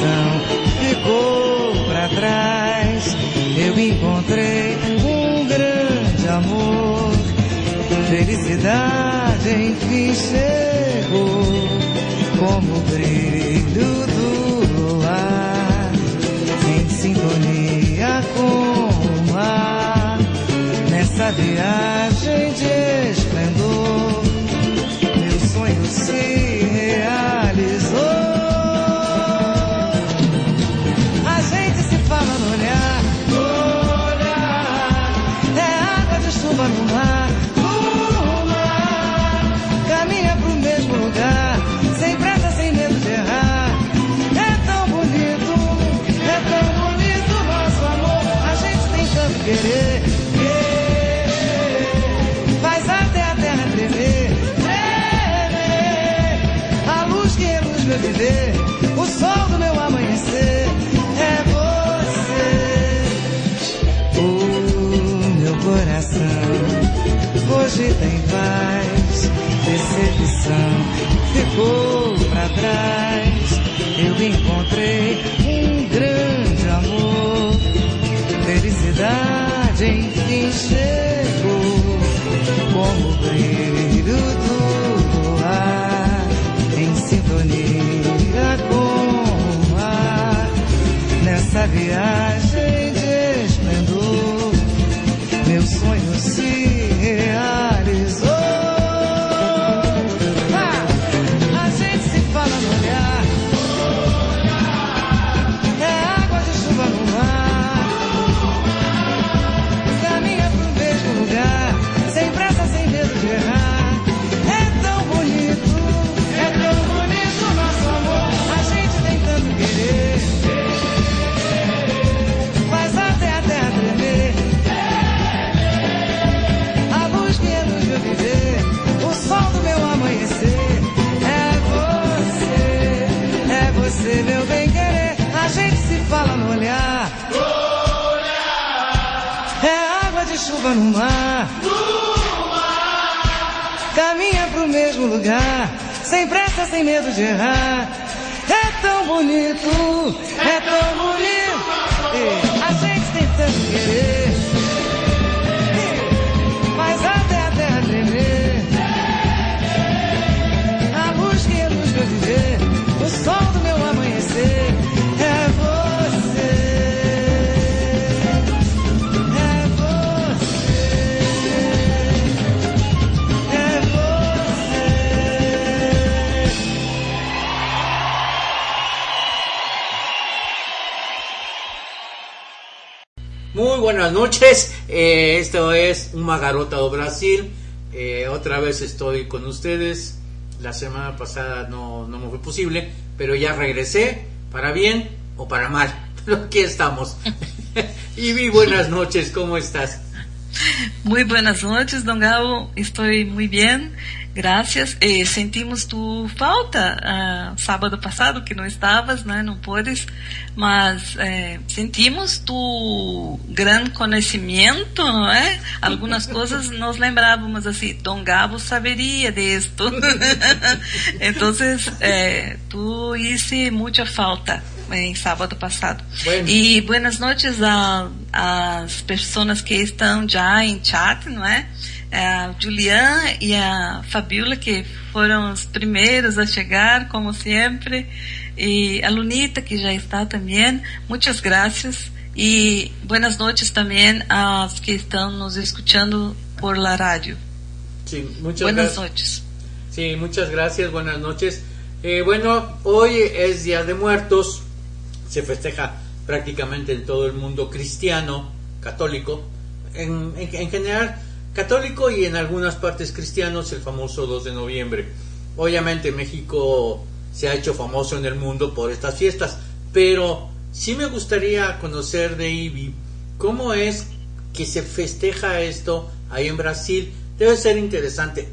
coração ficou para trás. Eu encontrei um grande amor. Felicidade enfim chegou, como o brilho do luar, em sintonia com o mar. Nessa viagem de perdida paz. Decepção ficou para trás. Eu encontrei um grande amor. Felicidade enfim chegou. Como o brilho do luar em sintonia com o ar. Nessa viagem chuva no mar. Caminha pro mesmo lugar, sem pressa, sem medo de errar. É tão bonito, é tão bonito. E a gente tem tanto querer. Mas até a terra tremer. A luz meu viver, o sol buenas noches, eh, esto es Un Magarota do Brasil, Eh, otra vez estoy con ustedes, la semana pasada no, no me fue posible, pero ya regresé, para bien o para mal, pero aquí estamos. Ivy, buenas noches, ¿cómo estás? Muy buenas noches, Don Gabo. Estoy muy bien, gracias. Eh, sentimos tu falta ah, sábado passado que não estavas, né? Não podes, mas eh, sentimos tu grande conhecimento, não é? Algumas coisas nós lembrávamos assim, Don Gabo saberia disto. então, eh, tu hice muita falta em sábado passado. Bueno. E buenas noches a as pessoas que estão já em chat, não é? A Julian e a Fabiola, que foram os primeiros a chegar, como sempre. E a Lunita, que já está também. Muitas graças. E buenas noches também aos que estão nos escutando por la rádio. Sí, muchas Buenas noches. Sí, muchas gracias, buenas noches. Eh, bueno, hoy es Día de Muertos, se festeja prácticamente en todo el mundo cristiano, católico, en, en- en general católico y en algunas partes cristianos el famoso 2 de noviembre. Obviamente México se ha hecho famoso en el mundo por estas fiestas, pero sí me gustaría conocer de Ivy cómo es que se festeja esto ahí en Brasil. Debe ser interesante,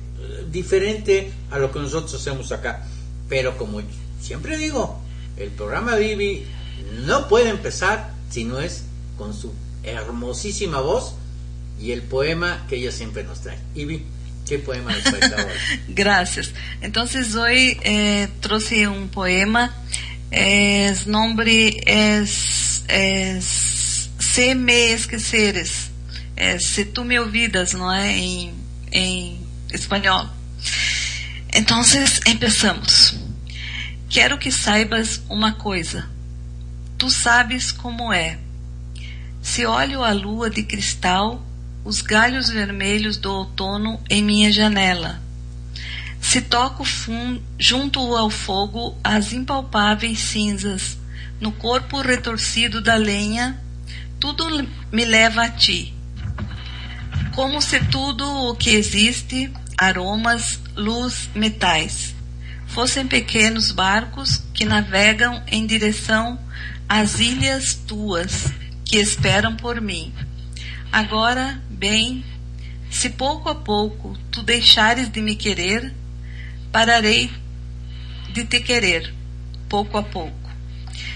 diferente a lo que nosotros hacemos acá. Pero como siempre digo, el programa de Ivy no puede empezar si no es con su hermosísima voz y el poema que ella siempre nos trae. Ivy, ¿qué poema nos trae ahora? Gracias. Entonces hoy eh, trouxe un poema. Es nombre es, es Se me esqueceres. É, se tu me olvidas, não é? Em, em espanhol. Então, empezamos. Quero que saibas uma coisa. Tu sabes como é. Se olho a lua de cristal, os galhos vermelhos do outono em minha janela. Se toco junto ao fogo as impalpáveis cinzas, no corpo retorcido da lenha, tudo me leva a ti. Como se tudo o que existe, aromas, luz, metais, fossem pequenos barcos que navegam em direção às ilhas tuas, que esperam por mim. Agora, bem, se pouco a pouco tu deixares de me querer, pararei de te querer, pouco a pouco.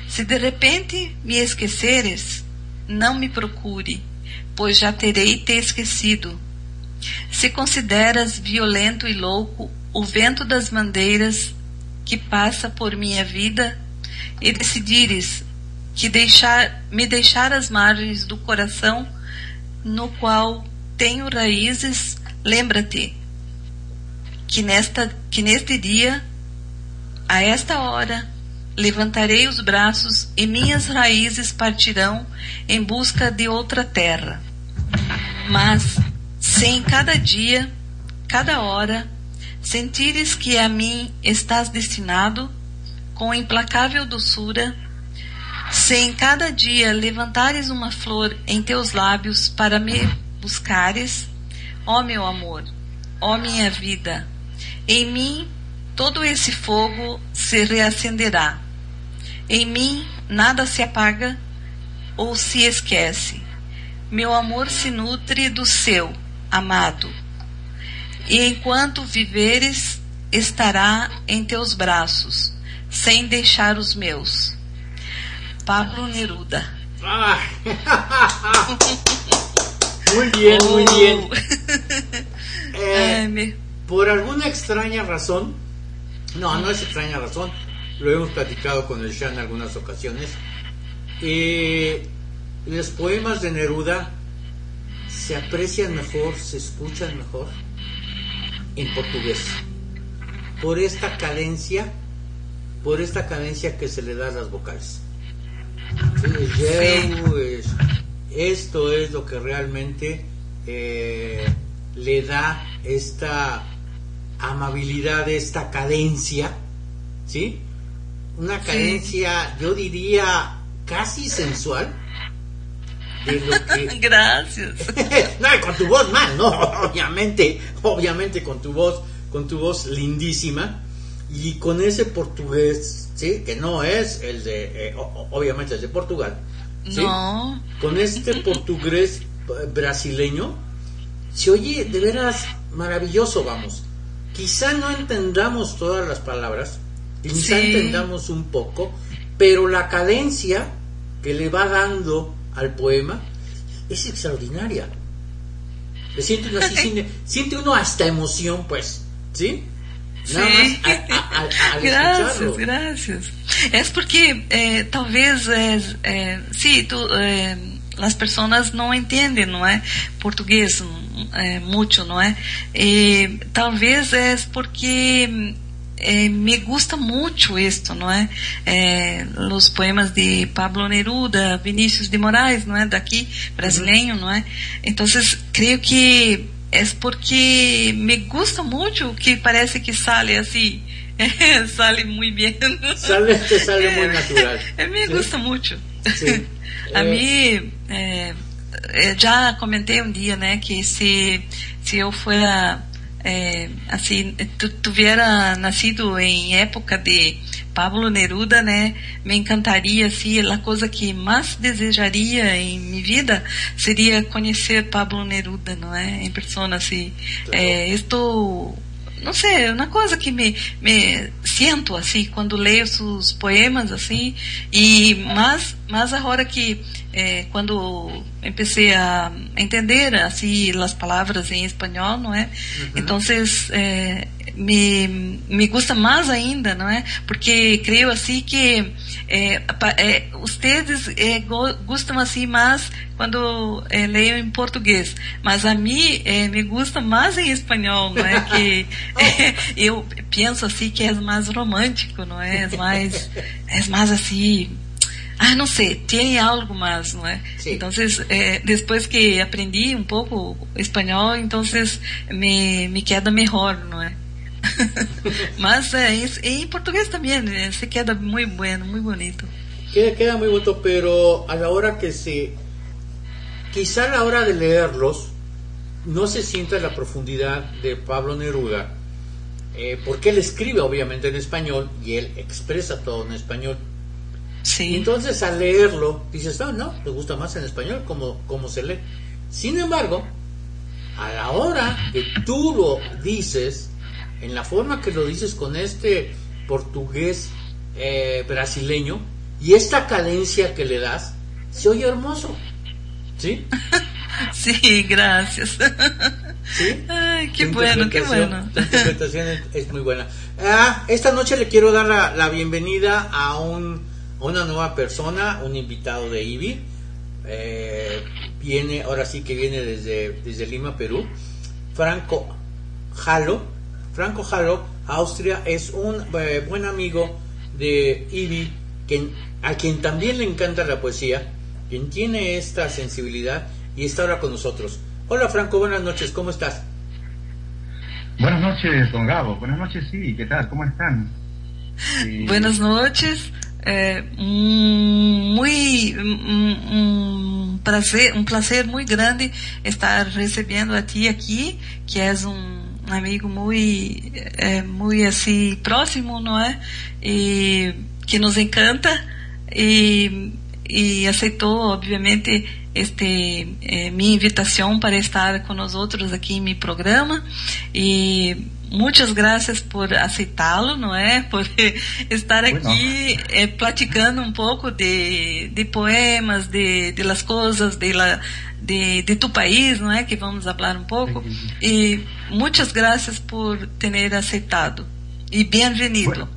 Se de repente me esqueceres, não me procure, pois já terei te esquecido. Se consideras violento e louco o vento das bandeiras que passa por minha vida e decidires que deixar, me deixar às margens do coração no qual tenho raízes, lembra-te que, nesta, que neste dia, a esta hora, levantarei os braços e minhas raízes partirão em busca de outra terra. Mas, se em cada dia, cada hora, sentires que a mim estás destinado, com implacável doçura, se em cada dia levantares uma flor em teus lábios para me buscares, ó meu amor, ó minha vida, em mim todo esse fogo se reacenderá. Em mim nada se apaga ou se esquece. Meu amor se nutre do seu, amado. E enquanto viveres, estará em teus braços, sem deixar os meus. Pablo Neruda. Ah. muy bien, muy Oh. bien. Eh, me- por alguna extraña razón, no, no es extraña razón, lo hemos platicado con el Shan en algunas ocasiones, eh, los poemas de Neruda se aprecian mejor, se escuchan mejor en portugués, por esta cadencia, por esta cadencia que se le da a las vocales. Sí, eu, es- esto es lo que realmente eh, le da esta amabilidad, esta cadencia, ¿sí? Una cadencia, yo diría, casi sensual. De lo que, Gracias. no, con tu voz más, no, obviamente, obviamente con tu voz, con tu voz lindísima y con ese portugués, sí, que no es el de, eh, obviamente el de Portugal, ¿sí? No. con este portugués eh, brasileño, se oye de veras maravilloso, vamos. Quizá no entendamos todas las palabras, quizá Sí. entendamos un poco, pero la cadencia que le va dando al poema es extraordinaria. Le siente uno, así, siente uno hasta emoción, pues, ¿sí? Nada Sim. más a- a- a- al graças, escucharlo. graças. É porque eh, talvez eh, eh, sim, tu, eh, as pessoas não entendem, não é, português eh, muito, não é? E talvez é porque eh, me gusta muito isto, não é? Eh, os poemas de Pablo Neruda, Vinícius de Moraes, não é? Daqui, brasileiro, não é? Então, creio que é porque me gusta muito que parece que sale assim, sale muito bem. Sale, te sale muy natural. É, me Sí. gusta muito. Sí. A Eh, mim, é, eu já comentei um dia, né, que se se eu fuera é, assim, tu, tuviera nascido em época de Pablo Neruda, né, me encantaria, assim, a coisa que mais desejaria em minha vida seria conhecer Pablo Neruda, não é, em persona, assim. É, estou não sei, é uma coisa que me, me sinto assim quando leio os poemas assim. E mas mas agora que eh, quando comecei a entender assim as palavras em espanhol não é? Então eh, me me gusta mais ainda não é porque creio assim que pa- eh, vocês go- gostam assim mais quando eh, leio em português mas a mim eh, me gusta mais em espanhol não é que eu penso assim que é mais romântico não é é mais é mais assim ah, não sei, tem algo mais, não é? Sim. Então, eh, depois que aprendi um pouco espanhol, então me, me queda melhor, não é? Mas eh, em, em português também eh, se queda muito bueno, muito bonito. Queda, queda muy bonito, pero a la hora que se... Quizá a la hora de leerlos no se sienta la profundidad de Pablo Neruda, eh, porque él escribe obviamente en español y él expresa todo en español. Sim, entonces al leerlo dices, no, no, me gusta más en español como, como se lee. Sin embargo, a la hora que tú lo dices, en la forma que lo dices con este portugués eh, brasileño y esta cadencia que le das, se oye hermoso. ¿Sí? sim, graças. ¿Sí? Que Tu bueno, interpretación- bueno. tu interpretación es, es muy buena. Ah, esta noche le quiero dar la, la bienvenida a, un, a una nueva persona, un invitado de IBI. Eh, viene, ahora sí que viene desde, desde Lima, Perú. Franco Jalo. Franco Jalo, Austria, es un eh, buen amigo de IBI, quien, a quien también le encanta la poesía, quien tiene esta sensibilidad y está ahora con nosotros. Hola Franco, buenas noches, ¿cómo estás? Buenas noches, don Gabo. Buenas noches, sí. ¿Qué tal? ¿Cómo están? Eh... Buenas noches. Eh, muy um, prazer, um prazer muito grande estar recebendo a ti aqui, que és um amigo muito, é, muito assim próximo, não é? E que nos encanta e, e aceitou, obviamente, este eh, minha invitação para estar com nós outros aqui em meu programa e muitas graças por aceitá-lo, não é? Por estar aqui eh, platicando um pouco de, de poemas, de, de las coisas, de, la, de, de tu país, não é? Que vamos falar um pouco. E muitas graças por ter aceitado. E bem-vindo. Bueno.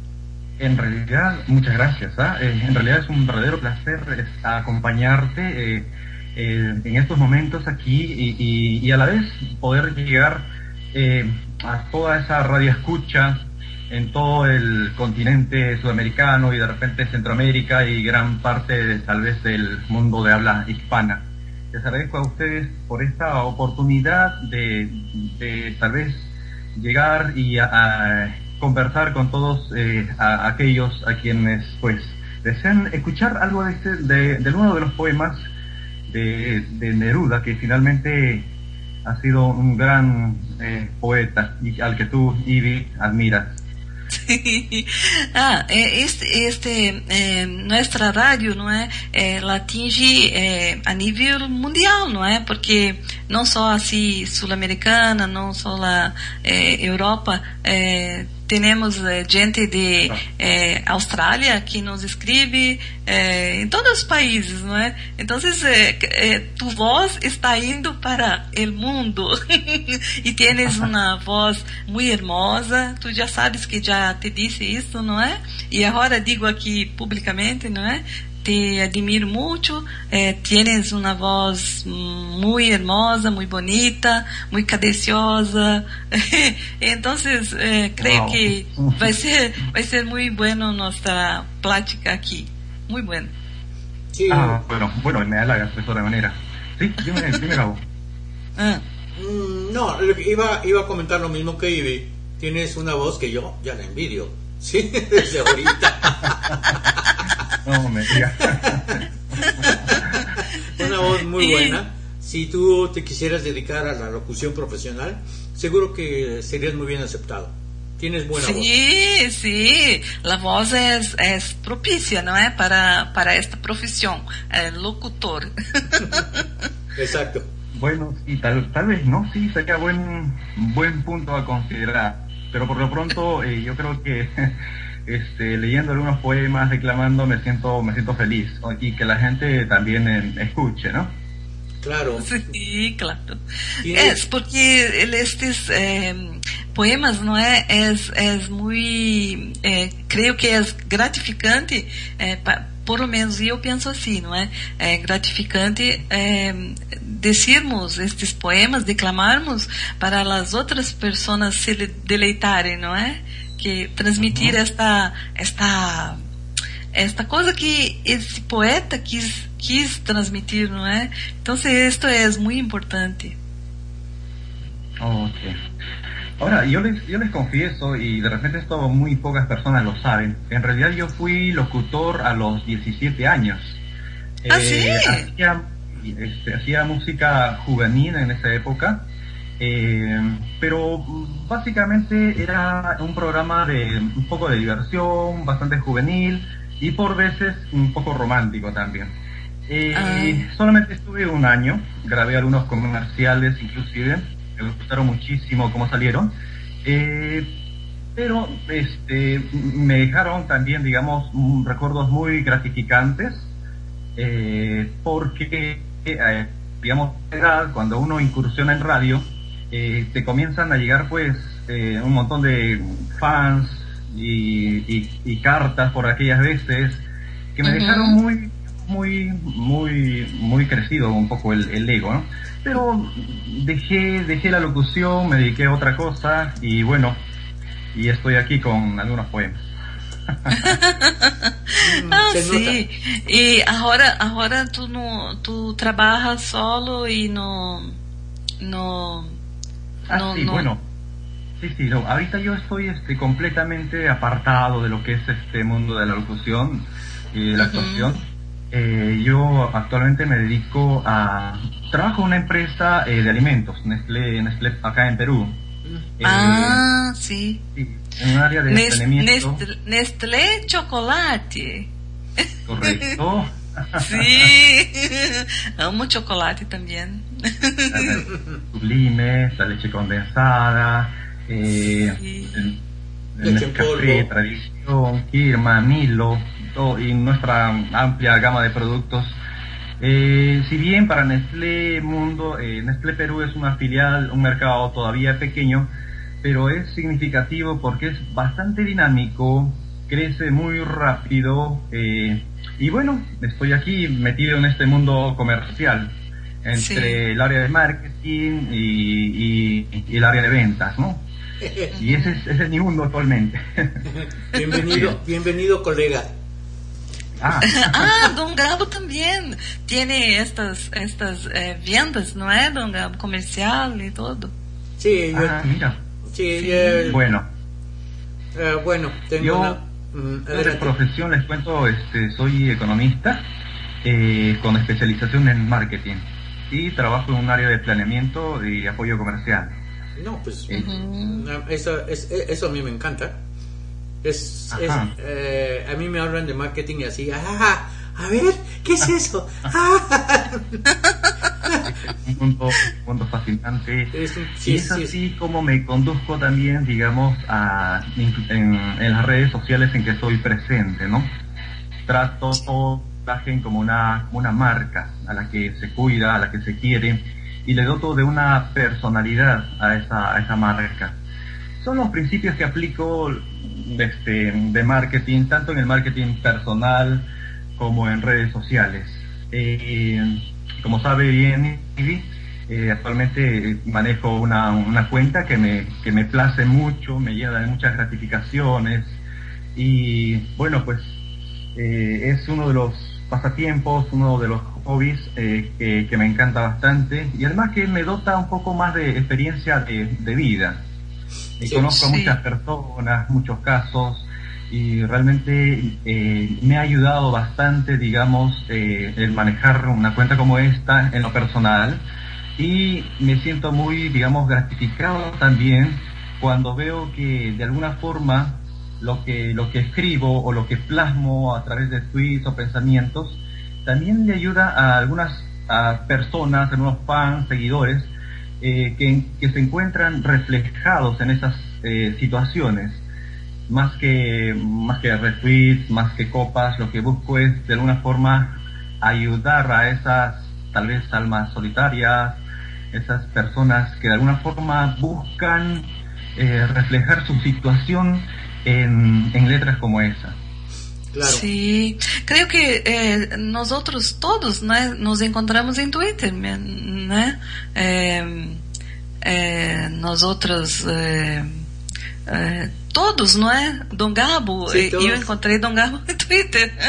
En realidad, muchas gracias. ¿ah? Eh, en realidad es un verdadero placer eh, acompañarte eh, eh, en estos momentos aquí y, y, y, a la vez poder llegar eh, a toda esa radio escucha en todo el continente sudamericano y de repente Centroamérica y gran parte de, tal vez del mundo de habla hispana. Les agradezco a ustedes por esta oportunidad de, tal vez llegar y a, conversar con todos eh, aquellos a quienes pues desean escuchar algo de, este, de, de uno de los poemas de, de, Neruda, que finalmente ha sido un gran eh, poeta y al que tú, Ivy, admiras. Sí. Ah, este, este eh, nuestra radio, não é, ela atinge eh, a nível mundial, não é? Porque não só assim sul-americana, não só a eh, Europa, temos eh, gente de eh, Austrália que nos escreve eh, em todos os países, não é? Então, tu voz está indo para o mundo e tens uma voz muito hermosa. Tu já sabes que já te disse isso, não é? E agora digo aqui publicamente, não é? Te admiro mucho, eh, tienes una voz muy hermosa, muy bonita, muy cadenciosa, entonces eh, creo wow. que va a ser va a ser muy bueno nuestra plática aquí, muy bueno. Sí. Ah, bueno, bueno, me halagas de toda manera. Sí, dime, dime Gabo. Ah. Mm, no, iba, iba a comentar lo mismo que Ivy. Tienes una voz que yo ya la envidio. Sí, desde ahorita. No me digas. Una voz muy buena. Si tú te quisieras dedicar a la locución profesional, seguro que serías muy bien aceptado. Tienes buena sí, voz. Sí, sí. La voz es, es propicia, ¿no es? Para, para esta profesión, el locutor. Exacto. Bueno, y tal, tal vez no, sí, sería buen, buen punto a considerar. Pero por lo pronto, eh, yo creo que este, leyendo algunos poemas, declamando, me siento, me siento feliz y que la gente también eh, escuche, ¿no? Claro. Sí, claro. Es porque estes eh, poemas, não é? É, muito, é, creio que é gratificante, é, pa, por menos eu penso assim, não é? É gratificante é, decirmos estes poemas, declamarmos para as outras pessoas se deleitarem, não é? Que transmitir esta esta esta coisa que esse poeta quis quis transmitir, não é? Então, esto é muito importante. Ok. Ahora, yo les, yo les confieso, y de repente esto muy pocas personas lo saben, en realidad yo fui locutor a los 17 años. ¿Ah, eh, sí? Hacía, este, hacía música juvenil en esa época, eh, pero básicamente era un programa de un poco de diversión, bastante juvenil y por veces un poco romántico también. Eh, ah. Solamente estuve un año, grabé algunos comerciales inclusive, me gustaron muchísimo cómo salieron, eh, pero este, me dejaron también, digamos, recuerdos muy gratificantes, eh, porque, digamos, cuando uno incursiona en radio, eh, te comienzan a llegar pues eh, un montón de fans y, y, cartas por aquellas veces que me dejaron muy muy muy muy crecido un poco el, el, ego ¿no? pero dejé dejé la locución me dediqué a otra cosa y bueno y estoy aquí con algunos poemas ah, sim. E agora, agora tu, no, tu trabalha solo e no no, Ah, no, sí, no. bueno. Sí, sí, no, ahorita yo estoy este, completamente apartado de lo que es este mundo de la locución y de la actuación. Eh, yo actualmente me dedico a... Trabajo en una empresa eh, de alimentos, Nestlé, Nestlé acá en Perú. Eh, Ah, sí. sí, en un área de Nes- planeamiento. Nestlé, Nestlé chocolate. Correcto. Sí, amo chocolate también. Sublimes, la leche condensada, eh, Sí. el, el. Tradición, Kirma, Milo, todo- y nuestra amplia gama de productos. Eh, si bien para Nestlé Mundo, eh, Nestlé Perú es una filial, un mercado todavía pequeño, pero es significativo porque es bastante dinámico, crece muy rápido eh, y bueno, estoy aquí metido en este mundo comercial entre Sí. el área de marketing y, y- y el área de ventas, ¿no? Y ese es, ese es mi mundo actualmente. bienvenido, bienvenido colega. ah, Ah, Don Gabo también tiene estas, estas eh, ventas, ¿no es, Don Gabo? Comercial y todo. Sí, yo, ah, mira. sí, eh, Bueno, eh, bueno, tengo Yo- una... mm, Yo de profesión les cuento, este, soy economista eh, con especialización en marketing y trabajo en un área de planeamiento y apoyo comercial. No, pues Eh, ah, eso, es- eso a mí me encanta. Es, es, eh, a mí me hablan de marketing y así, ah, a ver, ¿qué es eso? Ah. un mundo, un mundo fascinante. Es un- y sí, es sí, así como me conduzco también, digamos, a, en, en las redes sociales en que estoy presente, ¿no? Trato la imagen como una, como una marca a la que se cuida, a la que se quiere, y le doto de una personalidad a esa, a esa marca. Son los principios que aplico este, de marketing, tanto en el marketing personal como en redes sociales. Eh, como sabe bien eh, actualmente manejo una, una cuenta que me, que me place mucho, me llena de muchas gratificaciones y bueno, pues eh, es uno de los pasatiempos, uno de los hobbies eh, que, que me encanta bastante y además que me dota un poco más de experiencia de, de vida. Y Sí, conozco a sí. muchas personas, muchos casos y realmente eh, me ha ayudado bastante, digamos, eh, el manejar una cuenta como esta en lo personal y me siento muy, digamos, gratificado también cuando veo que de alguna forma lo que, lo que escribo o lo que plasmo a través de tweets o pensamientos también le ayuda a algunas a personas, a algunos fans, seguidores, eh, que, que se encuentran reflejados en esas eh, situaciones. Más que, más que retweets, más que copas, lo que busco es de alguna forma ayudar a esas tal vez almas solitarias, esas personas que de alguna forma buscan eh, reflejar su situación en, en letras como esa. Claro. Sí, creo que eh, nosotros todos né, nos encontramos em Twitter? É, é, nós outros, é, é, todos, não é? Dom Gabo, Sim, e- eu encontrei Dom Gabo no Twitter.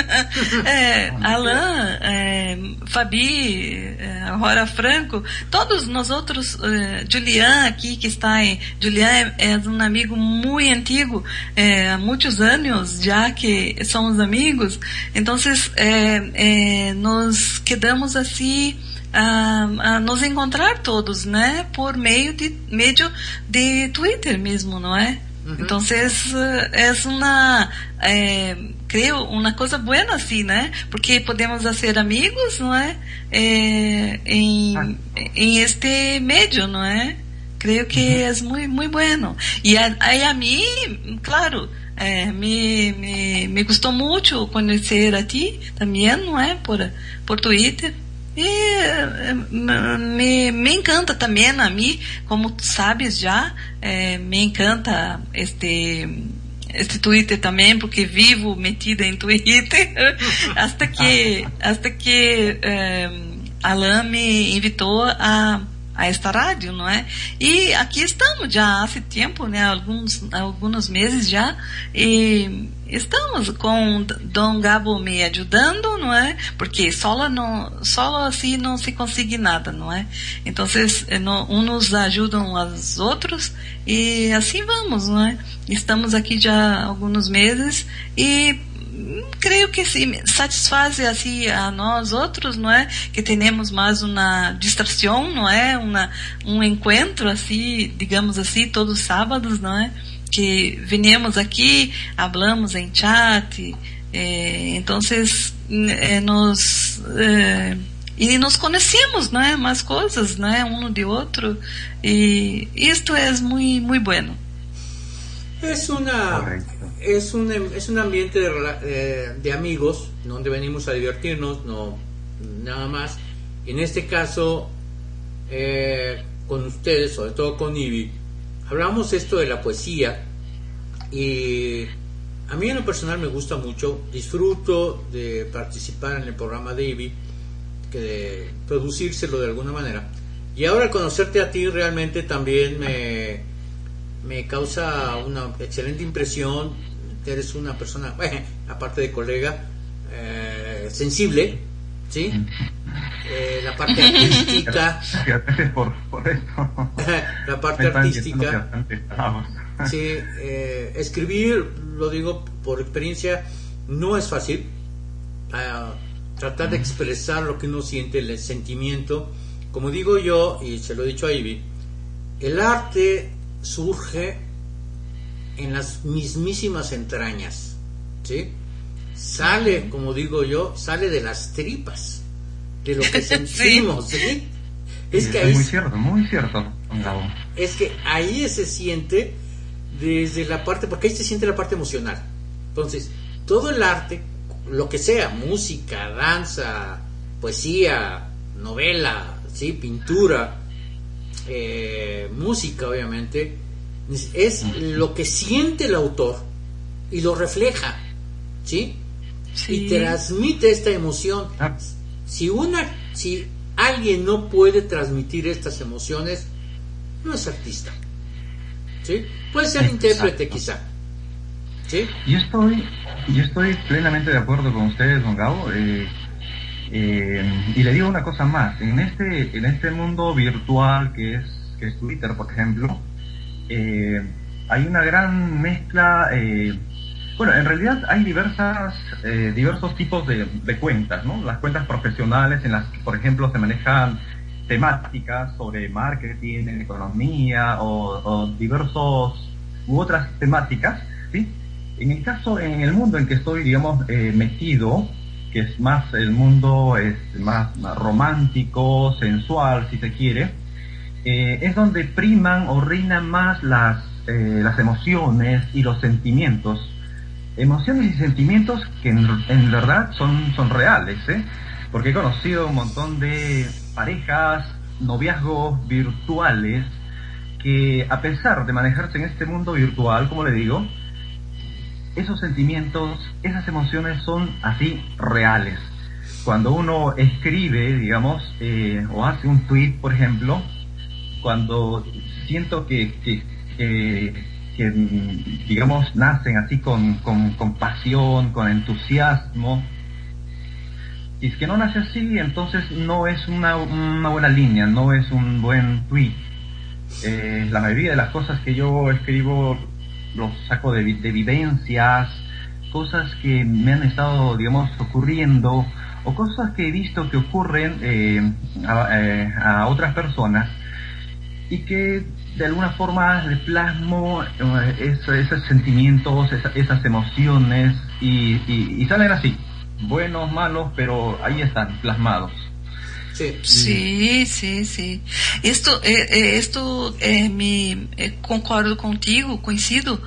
É, Alain, é, Fabi, é, Rora Franco, todos nós outros, é, Julian aqui que está em, Julian é, é um amigo muito antigo, é, há muitos anos já que somos amigos, então nós quedamos assim a, a nos encontrar todos, né, por meio de meio de Twitter mesmo, não é? Uhum. Então é uma é, creio uma coisa boa assim, né? Porque podemos ser amigos, não é? é em, em este meio, não é? Creio que é muito muito bueno. E a, aí a mim, claro, é, me, me me gostou muito conhecer a ti também, não é? Por por Twitter. E eh, me, me encanta também a mim, como tu sabes já, eh, me encanta este este Twitter também, porque vivo metida em Twitter, hasta que hasta que eh, Alan me invitou a a esta rádio, não é? E aqui estamos já há tempo, né? Alguns alguns meses já e estamos com Dom Gabo me ajudando, não é? Porque só não só assim não se consegue nada, não é? Então, vocês, eh, uns ajudam os outros e assim vamos, não é? Estamos aqui já há alguns meses e creio que sim, satisfaz assim a nós outros, não é? Que temos mais uma distração, não é? Uma, um encontro assim, digamos assim, todos os sábados, não é? Que venhamos aqui, hablamos em chat, então eh, nos eh, e nos conhecemos, né? Mais coisas, né? Um de outro e isto é muito muito bueno. Es una es un, es un ambiente de, eh, de, amigos donde venimos a divertirnos, no nada más. En este caso, eh, con ustedes, sobre todo con Ivy, hablamos esto de la poesía y a mí en lo personal me gusta mucho, disfruto de participar en el programa de Ivy, que de producírselo de alguna manera. Y ahora conocerte a ti realmente también me, me causa una excelente impresión eres una persona, aparte de colega, eh, sensible, ¿sí? Eh, la parte artística. Gracias por, por esto. la parte artística. Sí, eh, escribir, lo digo por experiencia, no es fácil. Ah, tratar de expresar lo que uno siente, el sentimiento. Como digo yo, y se lo he dicho a Ivy, el arte surge en las mismísimas entrañas, ¿sí? Sale, como digo yo, sale de las tripas, de lo que sentimos, ¿sí? Es que ahí, muy cierto, muy cierto, Es que ahí se siente desde la parte, porque ahí se siente la parte emocional. Entonces, todo el arte, lo que sea, música, danza, poesía, novela, ¿sí? pintura, eh, música, obviamente, es lo que siente el autor y lo refleja, ¿sí? Y transmite esta emoción. Ah. Si una, si alguien no puede transmitir estas emociones, no es artista, ¿sí? Puede ser intérprete quizá, ¿sí? Yo estoy, yo estoy plenamente de acuerdo con ustedes, don Gabo. Eh, eh, y le digo una cosa más, en este, en este mundo virtual que es, que es Twitter, por ejemplo, eh, hay una gran mezcla, eh, bueno, en realidad hay diversas, eh, diversos tipos de, cuentas, ¿no? Las cuentas profesionales en las que, por ejemplo, se manejan temáticas sobre marketing, economía o, diversos u otras temáticas, ¿sí? En el caso, en el mundo en que estoy, digamos, metido, que es más el mundo es más romántico, sensual, si se quiere, eh, es donde priman o reinan más las, eh, las emociones y los sentimientos. Emociones y sentimientos que en, verdad son, son reales, ¿eh? porque he conocido un montón de parejas, noviazgos virtuales, que a pesar de manejarse en este mundo virtual, como le digo, esos sentimientos, esas emociones son así reales. Cuando uno escribe, digamos, eh, o hace un tweet, por ejemplo, cuando siento que, digamos, nacen así con, con, pasión, con entusiasmo, y es que no nace así, entonces no es una, una buena línea, no es un buen tweet. Eh, la mayoría de las cosas que yo escribo los saco de, de vivencias, cosas que me han estado, digamos, ocurriendo, o cosas que he visto que ocurren eh, eh, a otras personas y que de alguna forma le plasmo eh, esos, sentimientos, esas, emociones y, salen así, buenos, malos, pero ahí están plasmados. Sí, sí, sí. sí. Esto, eh, eh, esto me concordo contigo, coincido,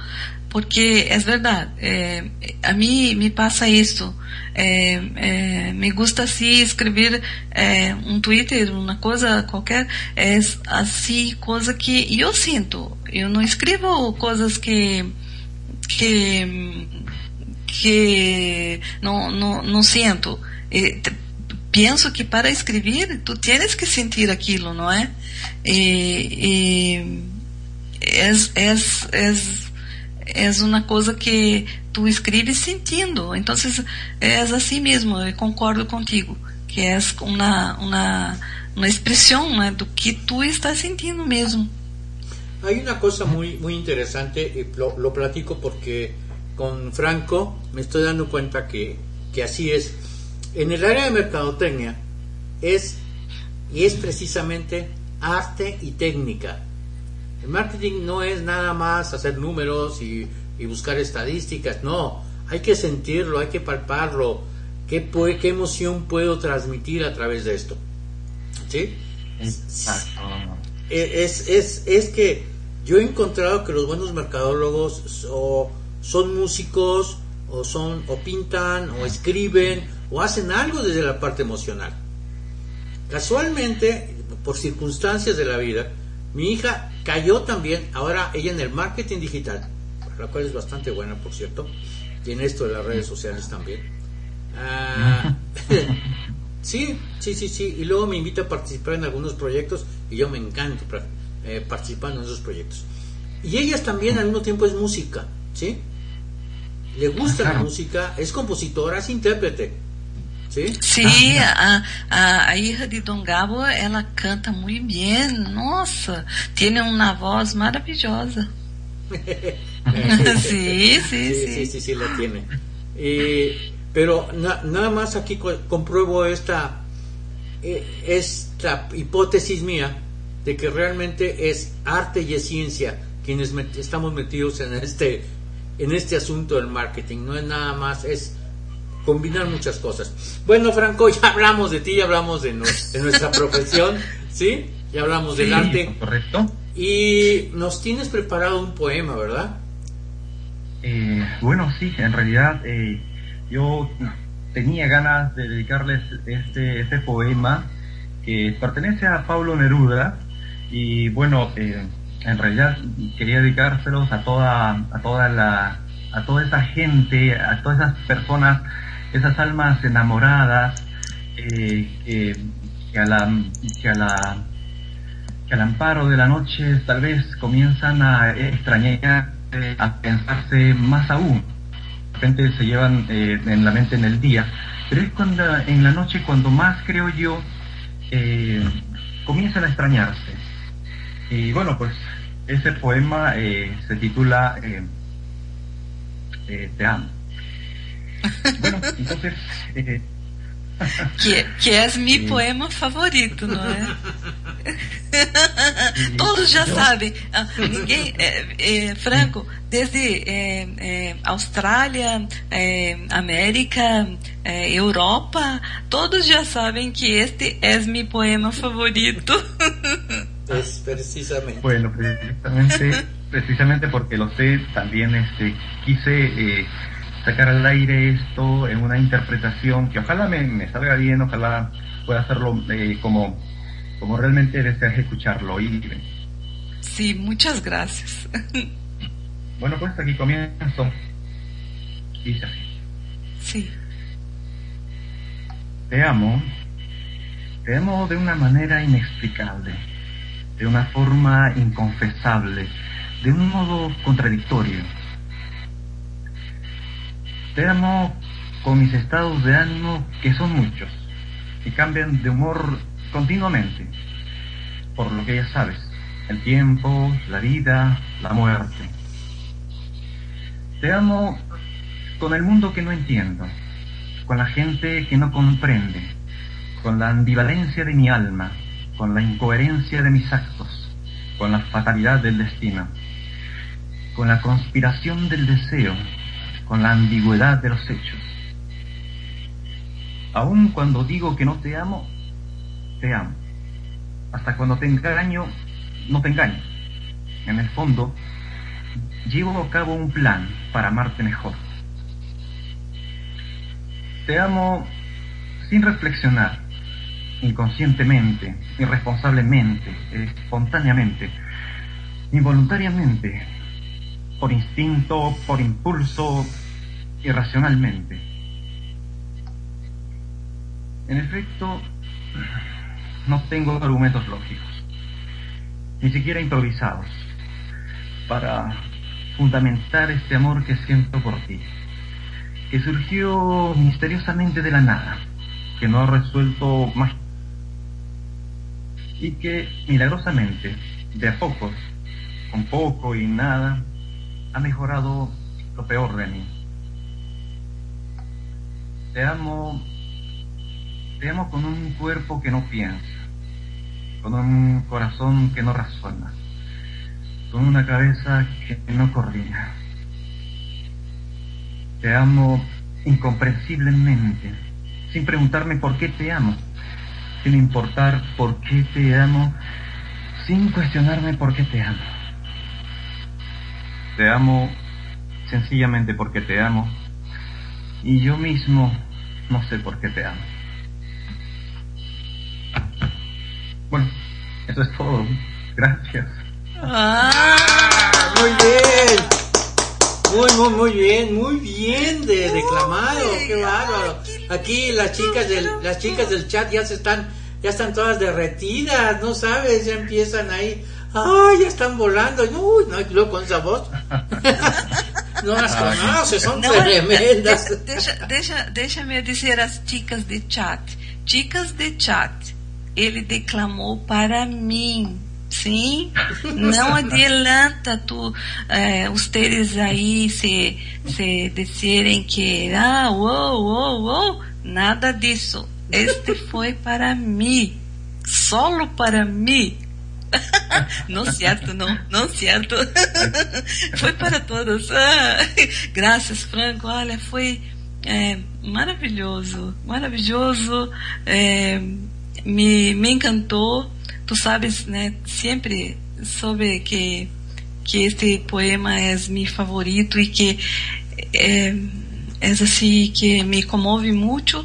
porque é verdade. É, a mim me passa isso. É, é, me gusta assim escrever é, um Twitter, uma coisa qualquer, é assim coisa que eu sinto. Eu não escrevo coisas que que que não não, não sinto. pienso que para escribir tú tienes que sentir aquilo, ¿no es? Y, es, es, es, es una cosa que tú escribes sintiendo. Entonces, es así mismo, yo concordo contigo, que es una, una expresión ¿no? de lo que tú estás sintiendo mismo. Hay una cosa muy, muy interesante, lo, lo platico porque con Franco me estoy dando cuenta que, que así es. En el área de mercadotecnia es y es precisamente arte y técnica. El marketing no es nada más hacer números y, y buscar estadísticas, no, hay que sentirlo, hay que palparlo, qué, puede, qué emoción puedo transmitir a través de esto. ¿Sí? Exacto. Es, es, es que yo he encontrado que los buenos mercadólogos o son músicos o son o pintan o escriben o hacen algo desde la parte emocional. Casualmente, por circunstancias de la vida, mi hija cayó también, ahora ella en el marketing digital, la cual es bastante buena, por cierto, y en esto de las redes sociales también. Ah, sí, sí, sí, sí, y luego me invita a participar en algunos proyectos y yo me encanto eh, participando en esos proyectos. Y ellas también al mismo tiempo es música, ¿sí? Le gusta la música, es compositora, es intérprete. ¿Sí? Sí, a, a, a, hija de Don Gabo, ela canta muy bien. Nossa, tiene una voz maravillosa. sí, sí, sí, sí, sí, sí, la tiene. Pero na, nada más aquí compruebo esta, eh, esta hipótesis mía de que realmente es arte y es ciencia quienes met estamos metidos en este en este asunto del marketing no es nada más es combinar muchas cosas. Bueno Franco ya hablamos de ti ya hablamos de, no, de nuestra profesión sí ya hablamos sí, del arte. correcto. Y nos tienes preparado un poema verdad eh, bueno sí en realidad eh, yo tenía ganas de dedicarles este este poema que pertenece a Pablo Neruda. Y bueno, eh, en realidad quería dedicárselos a toda, a toda la, a toda esa gente, a todas esas personas, esas almas enamoradas, eh, que, a la, que a la, que al amparo de la noche tal vez comienzan a extrañar, eh, a pensarse más aún. De repente se llevan eh, en la mente en el día, pero es cuando en la noche cuando más creo yo comienzan a extrañarse y bueno, pues ese poema se titula Te amo. Bueno, entonces... Eh, que, que es mi poema favorito, não é? Todos já sabem. Ninguém, é, é, Franco, desde é, Austrália, América, Europa, todos já sabem que este é meu poema favorito. Es precisamente. Bueno, precisamente, precisamente porque lo sé, también este, quise eh, sacar al aire esto en una interpretación que ojalá me, me salga bien, ojalá pueda hacerlo eh, como, como realmente deseas escucharlo, oír. Sí, muchas gracias. Bueno, pues aquí comienzo. Dice así. Sí. Te amo, te amo de una manera inexplicable de una forma inconfesable, de un modo contradictorio. Te amo con mis estados de ánimo, que son muchos, y cambian de humor continuamente, por lo que ya sabes, el tiempo, la vida, la muerte. Te amo con el mundo que no entiendo, con la gente que no comprende, con la ambivalencia de mi alma, con la incoherencia de mis actos, con la fatalidad del destino, con la conspiración del deseo, con la ambigüedad de los hechos. Aun cuando digo que no te amo, te amo. Hasta cuando te engaño, no te engaño. En el fondo, llevo a cabo un plan para amarte mejor. Te amo sin reflexionar, inconscientemente, irresponsablemente, espontáneamente, involuntariamente, por instinto, por impulso, irracionalmente. En efecto, no tengo argumentos lógicos, ni siquiera improvisados, para fundamentar este amor que siento por ti, que surgió misteriosamente de la nada, que no ha resuelto más y que milagrosamente, de a poco, con poco y nada, ha mejorado lo peor de mí. Te amo, te amo con un cuerpo que no piensa, con un corazón que no razona, con una cabeza que no coordina. Te amo incomprensiblemente, sin preguntarme por qué te amo, sin importar por qué te amo, sin cuestionarme por qué te amo. Te amo sencillamente porque te amo y yo mismo no sé por qué te amo. Bueno, eso es todo. Gracias. Ah, muy bien. Muy, muy, muy bien, muy bien de declamado, qué bárbaro. Aquí las chicas del, las chicas del chat ya se están, ya están todas derretidas, no sabes, ya empiezan ahí, ay, ya están volando, uy, no, luego con esa voz. no las conoces, son Não, tremendas. de- deixa, deixa, deixa-me dizer às chicas de chat. Chicas de chat, ele declamou para mim. Sim, não adianta tu, eh, ustedes aí se, se disserem que, ah, uou, uou, uou, nada disso. Este foi para mim, solo para mim. Não certo, não, não certo. Foi para todos. Graças, Franco. Olha, foi é, maravilhoso, maravilhoso. É, me, me encantou. Tu sabes, né? Sempre soube que que este poema é meu favorito e que é, é assim que me comove muito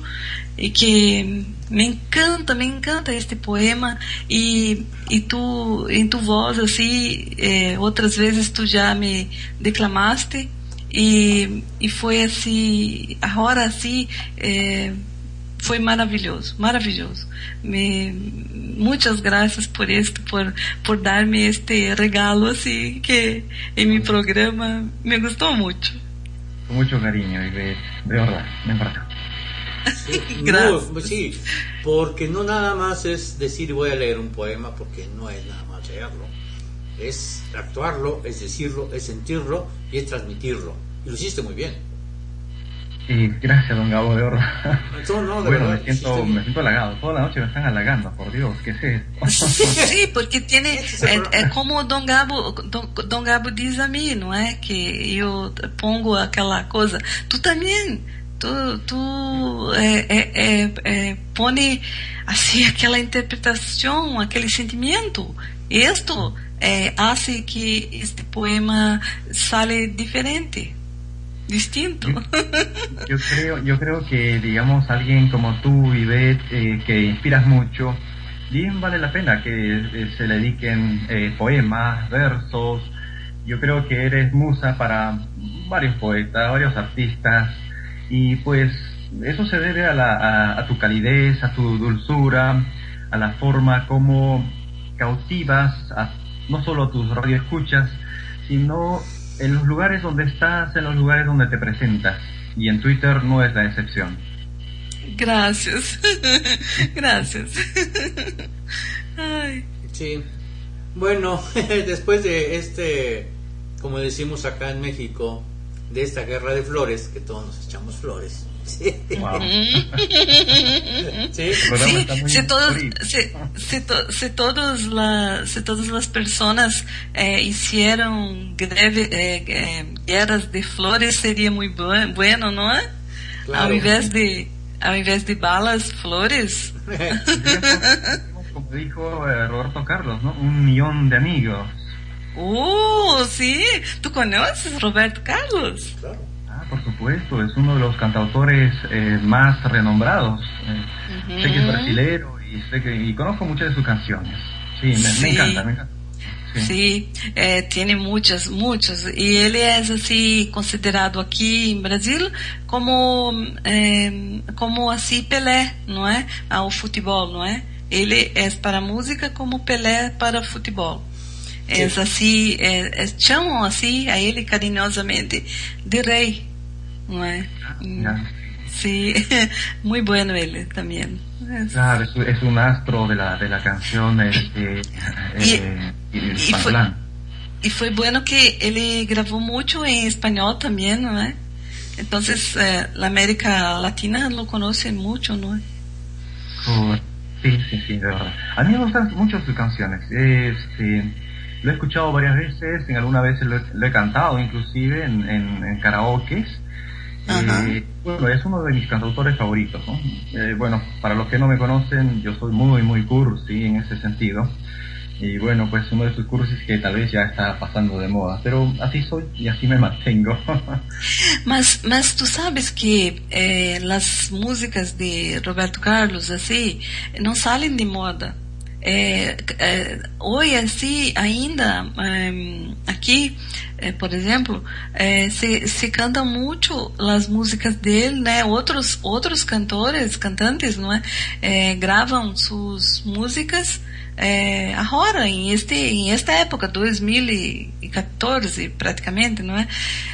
e que me encanta, me encanta este poema e, e tu, em tu voz assim, eh, outras vezes tu já me declamaste e, e foi assim, agora assim, eh, foi maravilhoso, maravilhoso. Me, muitas graças por esto, por, por dar-me este regalo assim que em meu programa me gostou muito. Cariño, y de, de verdad, de verdad. Sí, Gracias. muy- sí, porque no nada más es decir voy a leer un poema, porque no es nada más leerlo. Es actuarlo, es decirlo, es sentirlo y es transmitirlo. Y lo hiciste muy bien. Y gracias, don Gabo, de verdad. No, no, de bueno, verdad, me siento, me siento halagado. Toda la noche me están halagando, por Dios, ¿qué es esto? Sim, porque é, problema. é como o Dom Gabo, Dom, Dom Gabo diz a mim, não é? Que eu pongo aquela coisa. Tu também, tu, tu é, é, é, põe assim aquela interpretação, aquele sentimento. Isto é, hace que este poema sale diferente, distinto. Yo creo, yo creo que, digamos, alguien como tú, Ivette, eh, que inspiras mucho, bien vale la pena que eh, se le dediquen eh, poemas, versos. Yo creo que eres musa para varios poetas, varios artistas, y pues eso se debe a, la, a, a tu calidez, a tu dulzura, a la forma como cautivas a, no solo a tus radioescuchas, sino en los lugares donde estás, en los lugares donde te presentas. Y en Twitter no es la excepción. Graças. Ai. Sí. Bueno, después de este, como decimos acá en México, de esta guerra de flores, que todos nos echamos flores. Sí. Wow. Sí. Sí, muy se, todos, bonito. se, se, to- se todos la, se todas as pessoas eh, hicieron greve, eh, eh, guerras de flores seria muito bu- bueno, não é? Claro. Ao invés de ao invés de balas, flores. Como dijo eh, Roberto Carlos, ¿no? Un millón de amigos. Oh, sim! Tu conheces Roberto Carlos? Claro. Ah, por supuesto, es uno de los cantautores eh, más renombrados. Eh, Sé que es brasilero y, sé que, y conozco muchas de sus canciones. Sí, me, me Sí. encanta, me encanta. Sí, eh, tiene muchas, muchas. Y él es así considerado aquí en Brasil como, eh, como así Pelé, ¿no es? Ao futebol, ¿no es? Ele é para música como Pelé para futebol. É assim, é, é, chamam assim a ele carinhosamente de rei, não é? Sí, muy bueno él también. Claro, es, es, un astro de la, de la canción. Este, y, eh, y, fue, y, fue, bueno que él grabó mucho en español también, ¿no? es? Entonces, eh, la América Latina lo conoce mucho, ¿no? Sí, sí, sí, de verdad. A mí me gustan mucho sus canciones. Este, lo he escuchado varias veces, en alguna vez lo he, lo he cantado inclusive en, en, en karaokes. Eh, bueno, es uno de mis cantautores favoritos. ¿no? Eh, bueno, para los que no me conocen, yo soy muy, muy cursi en ese sentido. Y bueno, pues uno de sus cursis que tal vez ya está pasando de moda, pero así soy y así me mantengo. mas, mas tú sabes que eh, las músicas de Roberto Carlos así no salen de moda. É, é, hoje assim ainda é, aqui por exemplo se, se canta muito as músicas dele né? Outros outros cantores cantantes não é, gravam suas músicas é, agora em este em esta época 2014 praticamente não é?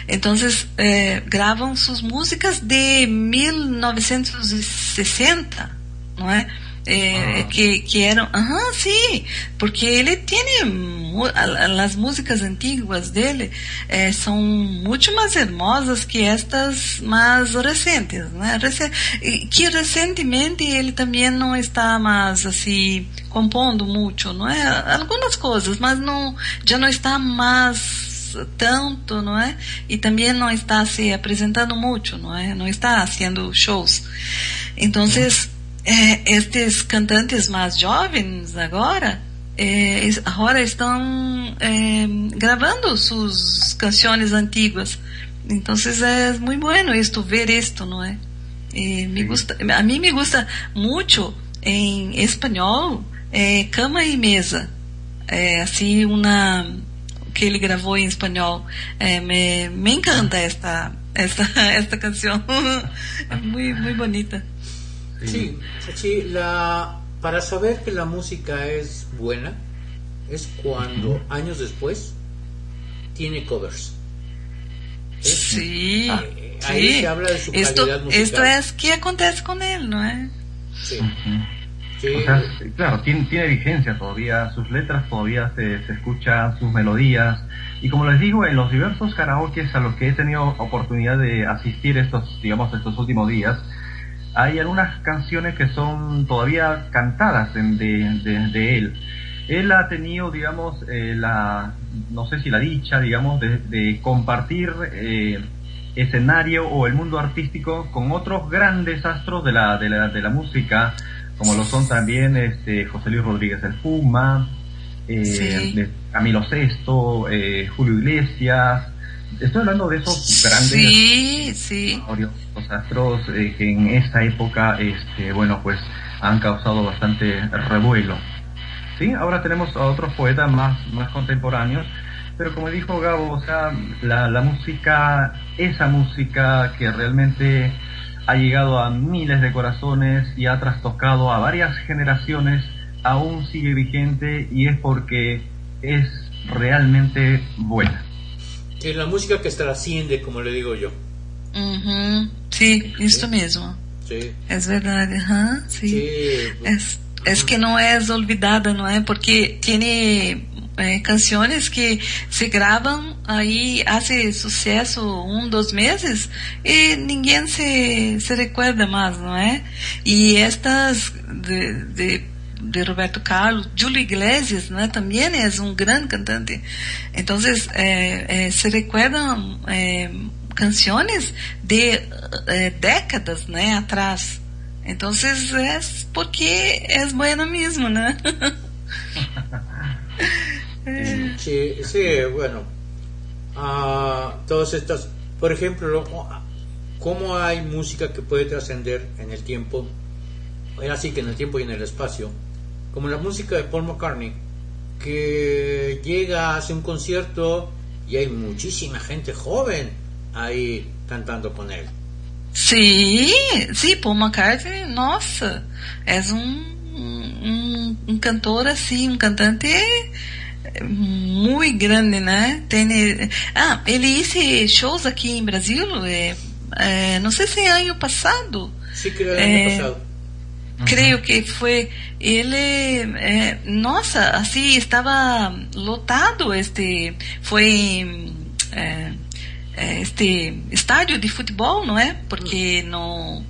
Então é, gravam suas músicas de 1960 não é eh, que, que eram, ajá, sí, porque ele tem, as músicas antiguas dele eh, são muito mais hermosas que estas mais recentes, né? Rece que recentemente ele também não está mais assim compondo muito, não é? Algumas coisas, mas não, já não está mais tanto, não é? E também não está se apresentando muito, não é? Não está fazendo shows. Então, é, estes cantantes mais jovens agora é, agora estão é, gravando suas canções antigas. Então é muito bueno isto ver isto não é? E me gusta a mim me gusta muito em espanhol é, cama e mesa. É assim uma que ele gravou em espanhol. Me, me encanta esta esta esta canção. É muito muito bonita Sí, sí, la, para saber que la música es buena es cuando años después tiene covers. Sí, eh, ahí se habla de su esto, calidad musical. Esto es qué acontece con él, ¿no es? Sí. Sí. O sea, claro, tiene, tiene vigencia todavía, sus letras todavía se, se escuchan, sus melodías. Y como les digo, en los diversos karaokes a los que he tenido oportunidad de asistir estos, digamos, estos últimos días, hay algunas canciones que son todavía cantadas de, de, de él. Él ha tenido, digamos, eh, la, no sé si la dicha, digamos, de, de compartir eh, escenario o el mundo artístico con otros grandes astros de la, de la, de la música, como lo son también este, José Luis Rodríguez el Puma, eh, Sí. de Camilo eh, Julio Iglesias. Estoy hablando de esos grandes Sí, sí. los astros eh, que en esta época, este, bueno, pues han causado bastante revuelo. Sí, ahora tenemos a otros poetas más, más contemporáneos, pero como dijo Gabo, o sea, la, la música, esa música que realmente ha llegado a miles de corazones y ha trastocado a varias generaciones, aún sigue vigente y es porque es realmente buena. Es la música que trasciende, como le digo yo. Sí, isso mesmo. Sí. É verdade. Aham, sim. Sí. Es, es que no es olvidada, ¿no es? Porque tiene eh, canciones que se graban ahí, hace suceso un, dos meses y ninguém se, se recuerda más, ¿no es? Y estas de, de, de Roberto Carlos, Julio Iglesias, ¿no? También es un gran cantante. Entonces, eh, eh, se recuerdan eh, canciones de eh, décadas, atrás. Entonces es porque es bueno mismo, ¿no? Sí, sí, bueno. ah, todas estas, por ejemplo, lo- cómo hay música que puede trascender en el tiempo, era así que en el tiempo y en el espacio, como la música de Paul McCartney, que llega, hace un concierto y hay muchísima gente joven ahí cantando con él. Sí, sí, Paul McCartney, nossa, es un, un, un cantor así, un cantante muy grande, né? Tem, ah, ele hizo shows aqui em Brasil, é, é, não sei se é ano passado. Sí, creo el año Creio que foi ele, é, nossa, assim estava lotado este, foi é, é, este estádio de futebol, não é? Porque no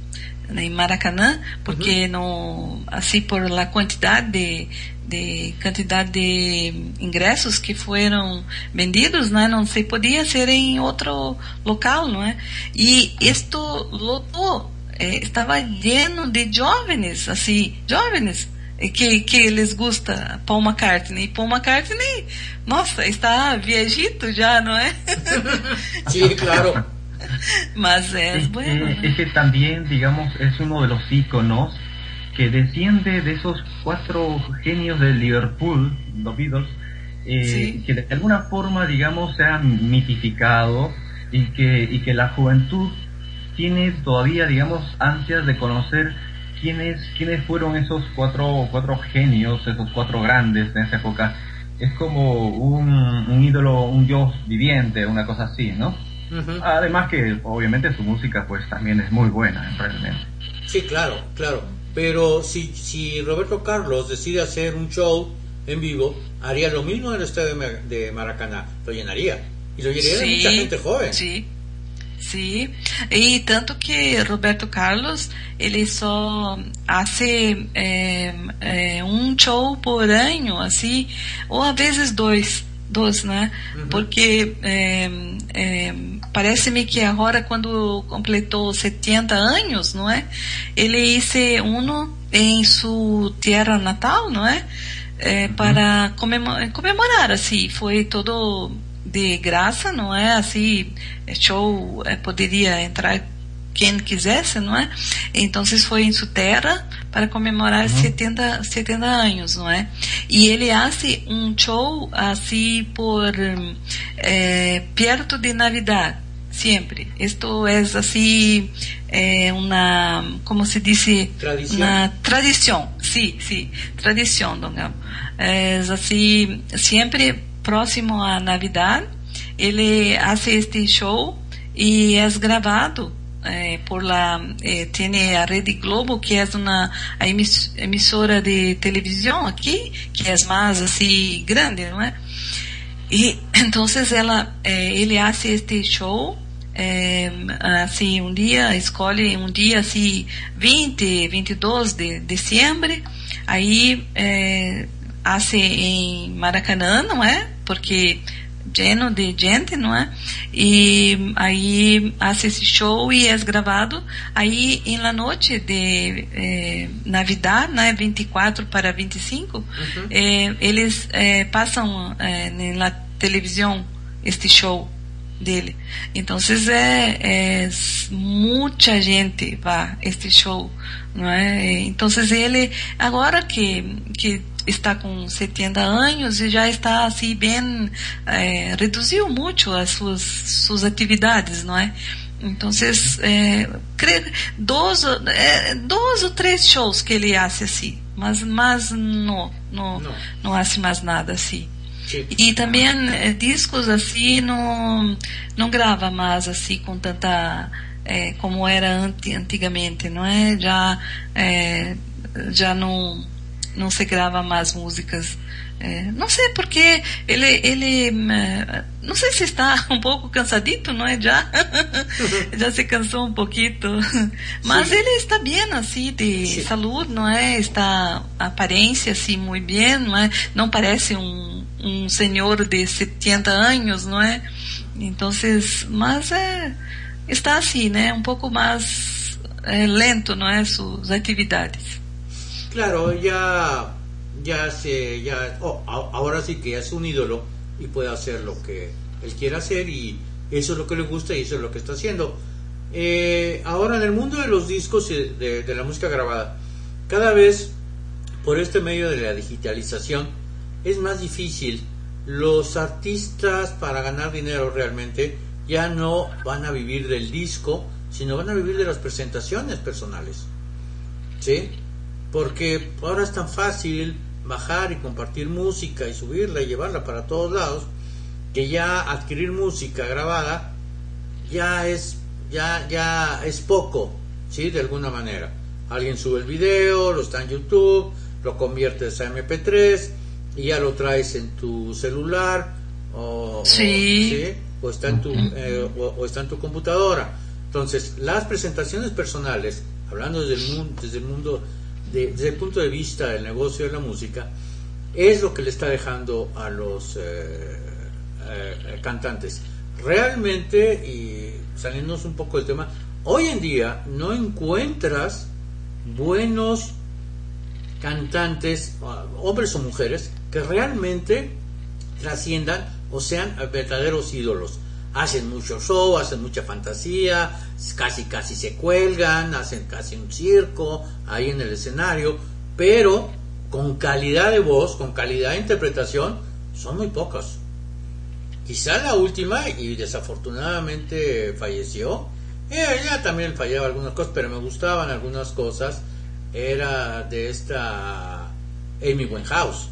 em Maracanã, porque no assim por la quantidade de, de quantidade de ingressos que foram vendidos, né, não se podia ser em outro local, não é? E isto lotou, eh, estava lleno de jovens, assim, jovens que que les gusta Paul McCartney. Paul McCartney, nossa, está viejito já, não é? Sí, claro. Mas Es, bueno. que- es que también, digamos, es uno de los íconos que desciende de esos cuatro genios de Liverpool, los Beatles, eh, Sí. que de alguna forma, digamos, se han mitificado y que, y que la juventud tiene todavía, digamos, ansias de conocer quiénes, quiénes fueron esos cuatro, cuatro genios, esos cuatro grandes en esa época. Es como un, un ídolo, un dios viviente, una cosa así, ¿no? Ujú. Además que obviamente su música pues también es muy buena realmente. Sí, claro, claro. Pero si, si Roberto Carlos decide hacer un show en vivo, haría lo mismo en el estadio de Mar- de Maracaná. Lo llenaría. Y lo llenaría de mucha gente joven. Sim, sim. E tanto que Roberto Carlos, ele só hace é, é, um show por ano, assim, ou às vezes dois, dois, né? Porque é, parece-me que agora, quando completou 70 anos, não é? Ele hice uno em sua terra natal, não é? É, para comemo- comemorar, assim, foi todo de graça, não é? Assim, é show é, poderia entrar quem quisesse, não é? Então foi em sua terra para comemorar 70, 70 anos, não é? E ele hace um show assim por eh, perto de Navidad, sempre. Isto é assim é uma, como se diz, Tradição. uma tradição, sim, sim, tradição, don Gabo. É assim, sempre próximo à Navidad, ele hace este show e é gravado eh, por la eh, tiene a Rede Globo que é uma emissora de televisão aqui que é mais assim grande não é e então ela eh, ele hace este show assim um dia escolhe um dia assim 20 22 de dezembro aí eh, hace em Maracanã não é porque lleno de gente, não é? E aí hace esse show e é gravado. Aí, em la noite de eh, Navidad, né, 24 para 25, eh, eles eh, passam eh, na televisão este show dele. Então, é, é muita gente vai este show, não é? Então, ele agora que que está com 70 anos e já está assim bem eh, reduziu muito as suas suas atividades, não é? Então, é, dois, é, dois ou três shows que ele hace assim, mas mas não não Não. não hace mais nada assim. E também eh, discos assim não não grava mais assim com tanta eh, como era anti, antigamente, não é? Já eh, já não não se grava mais músicas. Eh, não sei porque ele ele eh, não sei se está um pouco cansadito, não é? Já já se cansou um pouquinho, mas Sim. ele está bem assim de Sim. saúde, não é? Está aparência assim muito bem, não é? Não parece um um senhor de 70 anos, não é? Então, mas é está assim, né? Um pouco mais é, lento, não é? Suas atividades. Claro, ya, ya se, ya, oh, a- ahora sí que es un ídolo y puede hacer lo que él quiera hacer y eso es lo que le gusta y eso es lo que está haciendo. Eh, ahora en el mundo de los discos y de la música grabada, cada vez por este medio de la digitalización es más difícil. Los artistas para ganar dinero realmente ya no van a vivir del disco, sino van a vivir de las presentaciones personales. ¿Sí? Porque ahora es tan fácil bajar y compartir música y subirla y llevarla para todos lados que ya adquirir música grabada ya es ya ya es poco, ¿sí? De alguna manera. Alguien sube el video, lo está en YouTube, lo conviertes a MP3 y ya lo traes en tu celular o, sí. O, está en tu eh, o, está en tu computadora. Entonces, las presentaciones personales, hablando desde el mundo, desde el mundo desde el punto de vista del negocio de la música, es lo que le está dejando a los eh, eh, cantantes. Realmente, y saliéndonos un poco del tema, hoy en día no encuentras buenos cantantes, hombres o mujeres, que realmente trasciendan o sean verdaderos ídolos. Hacen mucho show, hacen mucha fantasía, casi casi se cuelgan, hacen casi un circo ahí en el escenario, pero con calidad de voz, con calidad de interpretación, son muy pocos. Quizá la última, y desafortunadamente falleció, ella también fallaba algunas cosas, pero me gustaban algunas cosas, era de esta Amy Winehouse.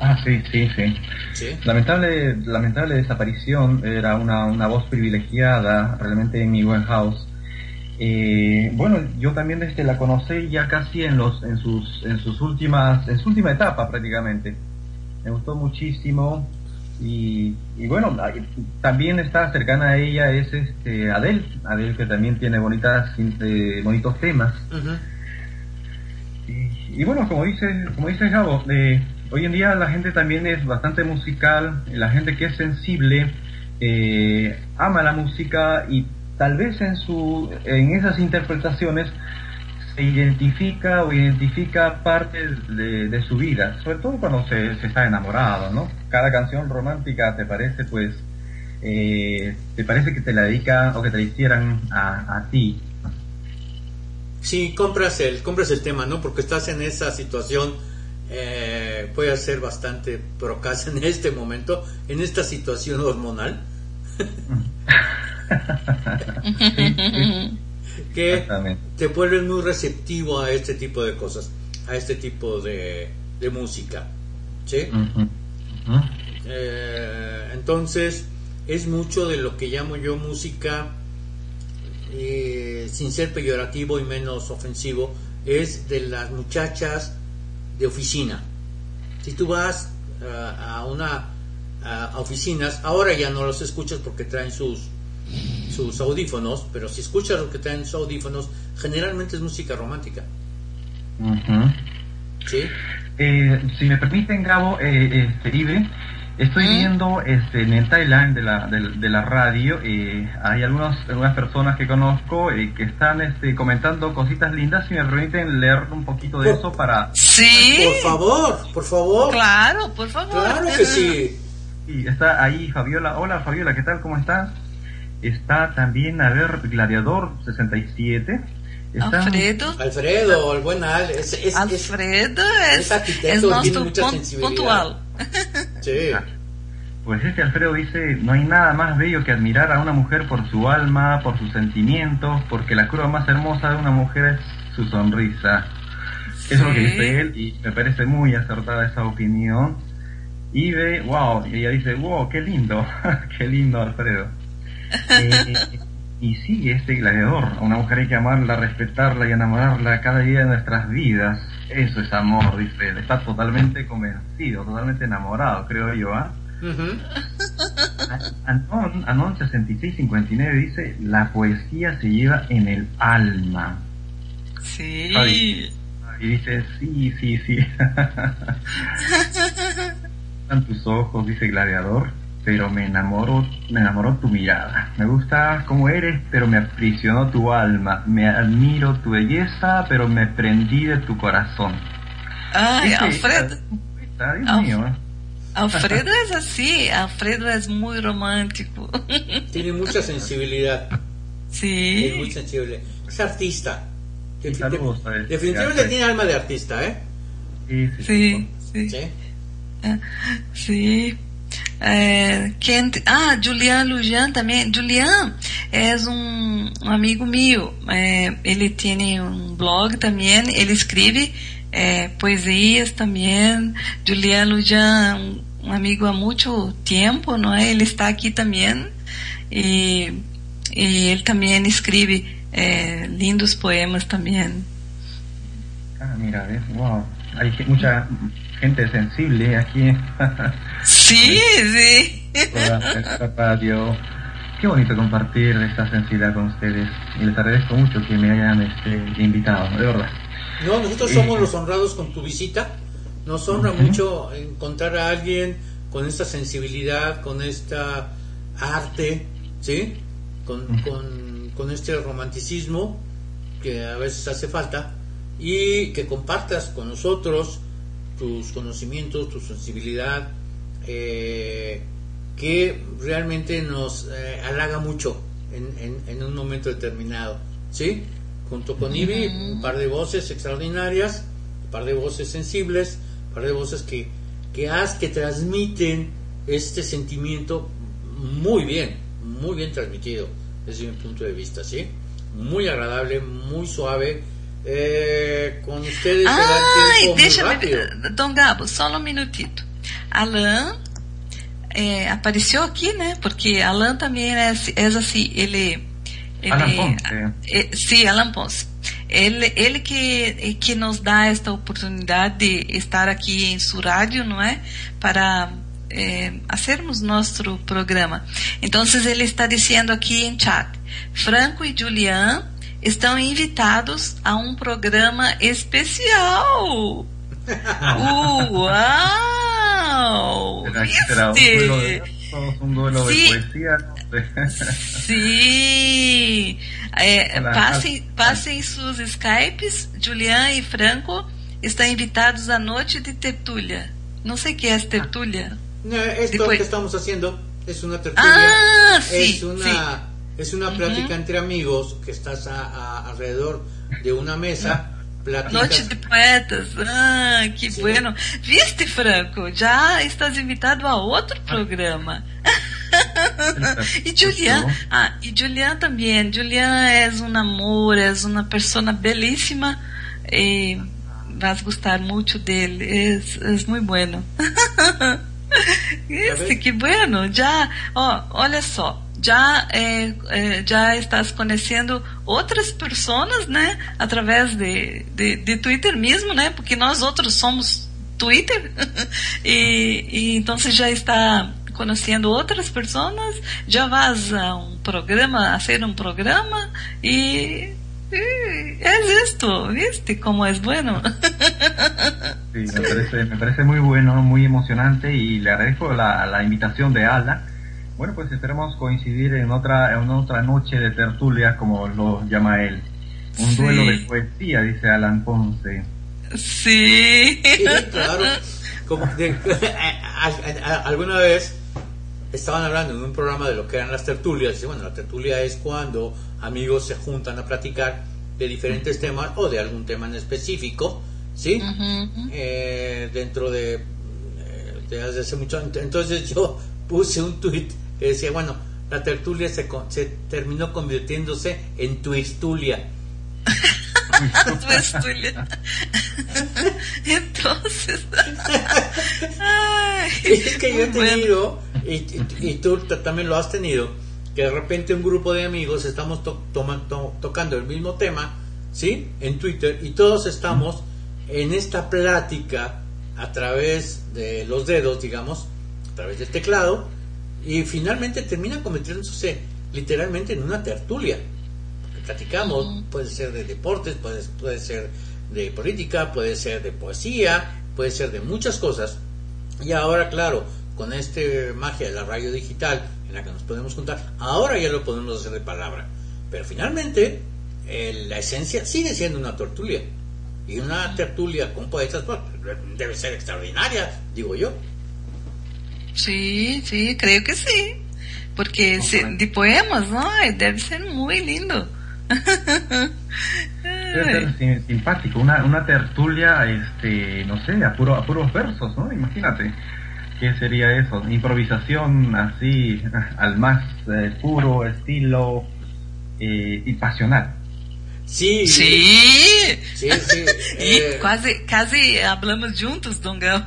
Ah, sí, sí, sí. Lamentable, lamentable desaparición, era una, una voz privilegiada, realmente Amy Winehouse. Eh, bueno, yo también este, la conocí ya casi en los en sus en sus últimas en su última etapa prácticamente. Me gustó muchísimo y, y bueno también está cercana a ella es este Adele Adele que también tiene bonitas eh, bonitos temas. y, y, bueno como dice como dice Gabo eh, hoy en día la gente también es bastante musical la gente que es sensible eh, ama la música y tal vez en, su, en esas interpretaciones se identifica o identifica partes de, su vida, sobre todo cuando se, está enamorado, ¿no? Cada canción romántica te parece, pues, eh, te parece que te la dedica o que te la hicieran a, a ti. Sí, compras el, compras el tema, ¿no? Porque estás en esa situación, eh, puede ser bastante procas en este momento, en esta situación hormonal. que te vuelves muy receptivo a este tipo de cosas, a este tipo de, música. ¿sí? Eh, entonces, es mucho de lo que llamo yo música, eh, sin ser peyorativo y menos ofensivo, es de las muchachas de oficina. Si tú vas eh, a una a oficinas, ahora ya no los escuchas porque traen sus sus audífonos, pero si escuchas lo que traen sus audífonos, generalmente es música romántica. ¿Sí? Eh, si me permiten, Gabo, eh, este, estoy viendo este, en el Thailand de la, de, la radio, eh, hay algunos, algunas personas que conozco eh, que están este, comentando cositas lindas, si me permiten leer un poquito de eso para... Sí. Por favor, por favor. Claro, por favor. Claro que sí. Y está ahí Fabiola. Hola Fabiola, ¿qué tal? ¿Cómo estás? Está también, a ver, Gladiador 67. Está... Alfredo. Alfredo, el buen Al. Es, es, Alfredo es, es, es nuestro puntual. Sí. Pues este Alfredo dice, no hay nada más bello que admirar a una mujer por su alma, por sus sentimientos, porque la curva más hermosa de una mujer es su sonrisa. Eso es lo que dice él y me parece muy acertada esa opinión. Y ve, wow, y ella dice, wow, qué lindo, qué lindo Alfredo. Eh, y sí, este gladiador, a una mujer hay que amarla, respetarla y enamorarla cada día de nuestras vidas. Eso es amor, dice Está totalmente convencido, totalmente enamorado, creo yo, ¿ah? Anon, Anon 6659 dice, la poesía se lleva en el alma. Sí. y dice, sí, sí, sí. Están tus ojos, dice Gladiador pero me enamoró, me enamoró tu mirada. Me gusta cómo eres, pero me aprisionó tu alma. Me admiro tu belleza, pero me prendí de tu corazón. Ay, Alfredo. Dios mío. ¿eh? Alfredo es así, Alfredo es muy romántico. Tiene mucha sensibilidad. Sí. Es muy sensible. Es artista. Definitivamente tiene alma de artista, ¿eh? Sí. sí, sí. Sí. Sí. Ah, sí. É, ah, Julian Lujan também. Julian é um, um amigo meu. É, ele tem um blog também. Ele escreve é, poesias também. Julian Lujan, um, um amigo há muito tempo, não é? Ele está aqui também. E, e ele também escreve é, lindos poemas também. Ah, mira, wow. Hay mucha gente sensible aquí. sí, sí. Esta radio. Qué bonito compartir esta sensibilidad con ustedes y les agradezco mucho que me hayan este, invitado, de verdad. No, nosotros somos los honrados con tu visita. Nos honra mucho encontrar a alguien con esta sensibilidad, con esta arte, ¿sí? Con, con, con este romanticismo que a veces hace falta y que compartas con nosotros tus conocimientos, tu sensibilidad, eh, que realmente nos eh, halaga mucho en, en, un momento determinado. ¿Sí? Junto con Ivy, un par de voces extraordinarias, un par de voces sensibles, un par de voces que, que, que transmiten este sentimiento muy bien, muy bien transmitido desde mi punto de vista, ¿sí? Muy agradable, muy suave, é, com ustedes Ai, deixa me... Dom Gabo, só um minutito. Alan é, apareceu aqui, né? Porque Alan também é, é assim, ele... ele Alan Ponce. É, sim, Alan Ponce. Ele, ele que, que nos dá esta oportunidade de estar aqui em sua rádio, não é? Para é, fazermos nosso programa. Então, ele está dizendo aqui em chat, Franco e Julian estão invitados a um programa especial. ¡Uau! Será, ¿Viste? un duelo de, sí. poesía. sí. É, passem, passem seus Skypes. Julian e Franco estão invitados à noite de tertúlia. Não sei o que é tertúlia. No, esto Depois... que estamos haciendo es una tertulia. Ah, sí, es una sí. Es una plática entre amigos que estás a, alrededor de una mesa. Noche de poetas. Ah, que bueno. Viste, Franco? Já estás invitado a outro programa. e Julian, ah, e Julian também. Julian é um amor, é uma pessoa belíssima e vas gostar muito dele. É, é muito bueno. Isso, que bueno. Já, ó, olha só já é, é, já estás conhecendo outras pessoas, né? Através de, de, de, Twitter mesmo, né? Porque nós outros somos Twitter e, e então você já está conhecendo outras pessoas, já vas a um programa, a ser um programa e es esto, ¿viste cómo es bueno? Sí, me parece, me parece muy bueno, muy emocionante y le la, la invitación de Ala bueno, pues esperamos coincidir en otra, en otra noche de tertulia, como lo llama él. Un duelo de poesía, dice Alan Ponce. Sí. claro. Como alguna vez estaban hablando en un programa de lo que eran las tertulias. Y bueno, la tertulia es cuando amigos se juntan a platicar de diferentes temas o de algún tema en específico, ¿sí? Eh, dentro de, eh, de hace mucho. Entonces yo puse un tweet que decía, bueno, la tertulia se, se terminó convirtiéndose en tuistulia. tuistulia. Entonces. es que yo he tenido, y, tú también lo has tenido, que de repente un grupo de amigos estamos tocando el mismo tema, ¿sí? En Twitter, y todos estamos en esta plática a través de los dedos, digamos, a través del teclado, y finalmente termina convirtiéndose literalmente en una tertulia. platicamos, puede ser de deportes, puede, puede ser de política, puede ser de poesía, puede ser de muchas cosas. Y ahora, claro, con este magia de la radio digital en la que nos podemos juntar, ahora ya lo podemos hacer de palabra. Pero finalmente, la esencia sigue siendo una tertulia. Y una tertulia con poetas pues, debe ser extraordinaria, digo yo. Sí, sí, creo que sí. Porque de poemas, ¿no? Debe ser muy lindo. debe ser simpático, una, una tertulia, este, no sé, a, puro, a puros versos, ¿no? Imagínate. ¿Qué sería eso? Improvisación así, al más eh, puro estilo eh, y pasional. Sí. Sí. Sí, sí. e quase, quase hablamos juntos, Dongão.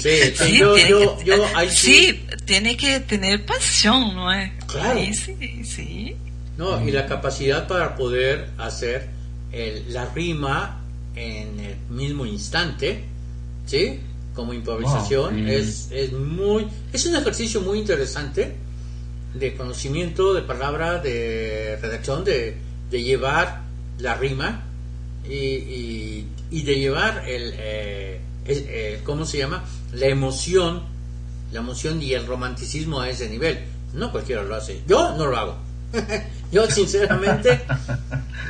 Sí, sí, yo, yo, yo, ahí sí. sí, tiene que tener pasión, ¿no es? Claro. Ahí sí, sí. No, y la capacidad para poder hacer el, la rima en el mismo instante, ¿sí? Como improvisación, Wow, sí. es, es muy, es un ejercicio muy interesante de conocimiento, de palabra, de redacción, de, de llevar la rima y, y, y de llevar el, eh, el- eh, ¿cómo se llama? La emoción, la emoción y el romanticismo a ese nivel. No cualquiera lo hace. Yo no lo hago. Yo sinceramente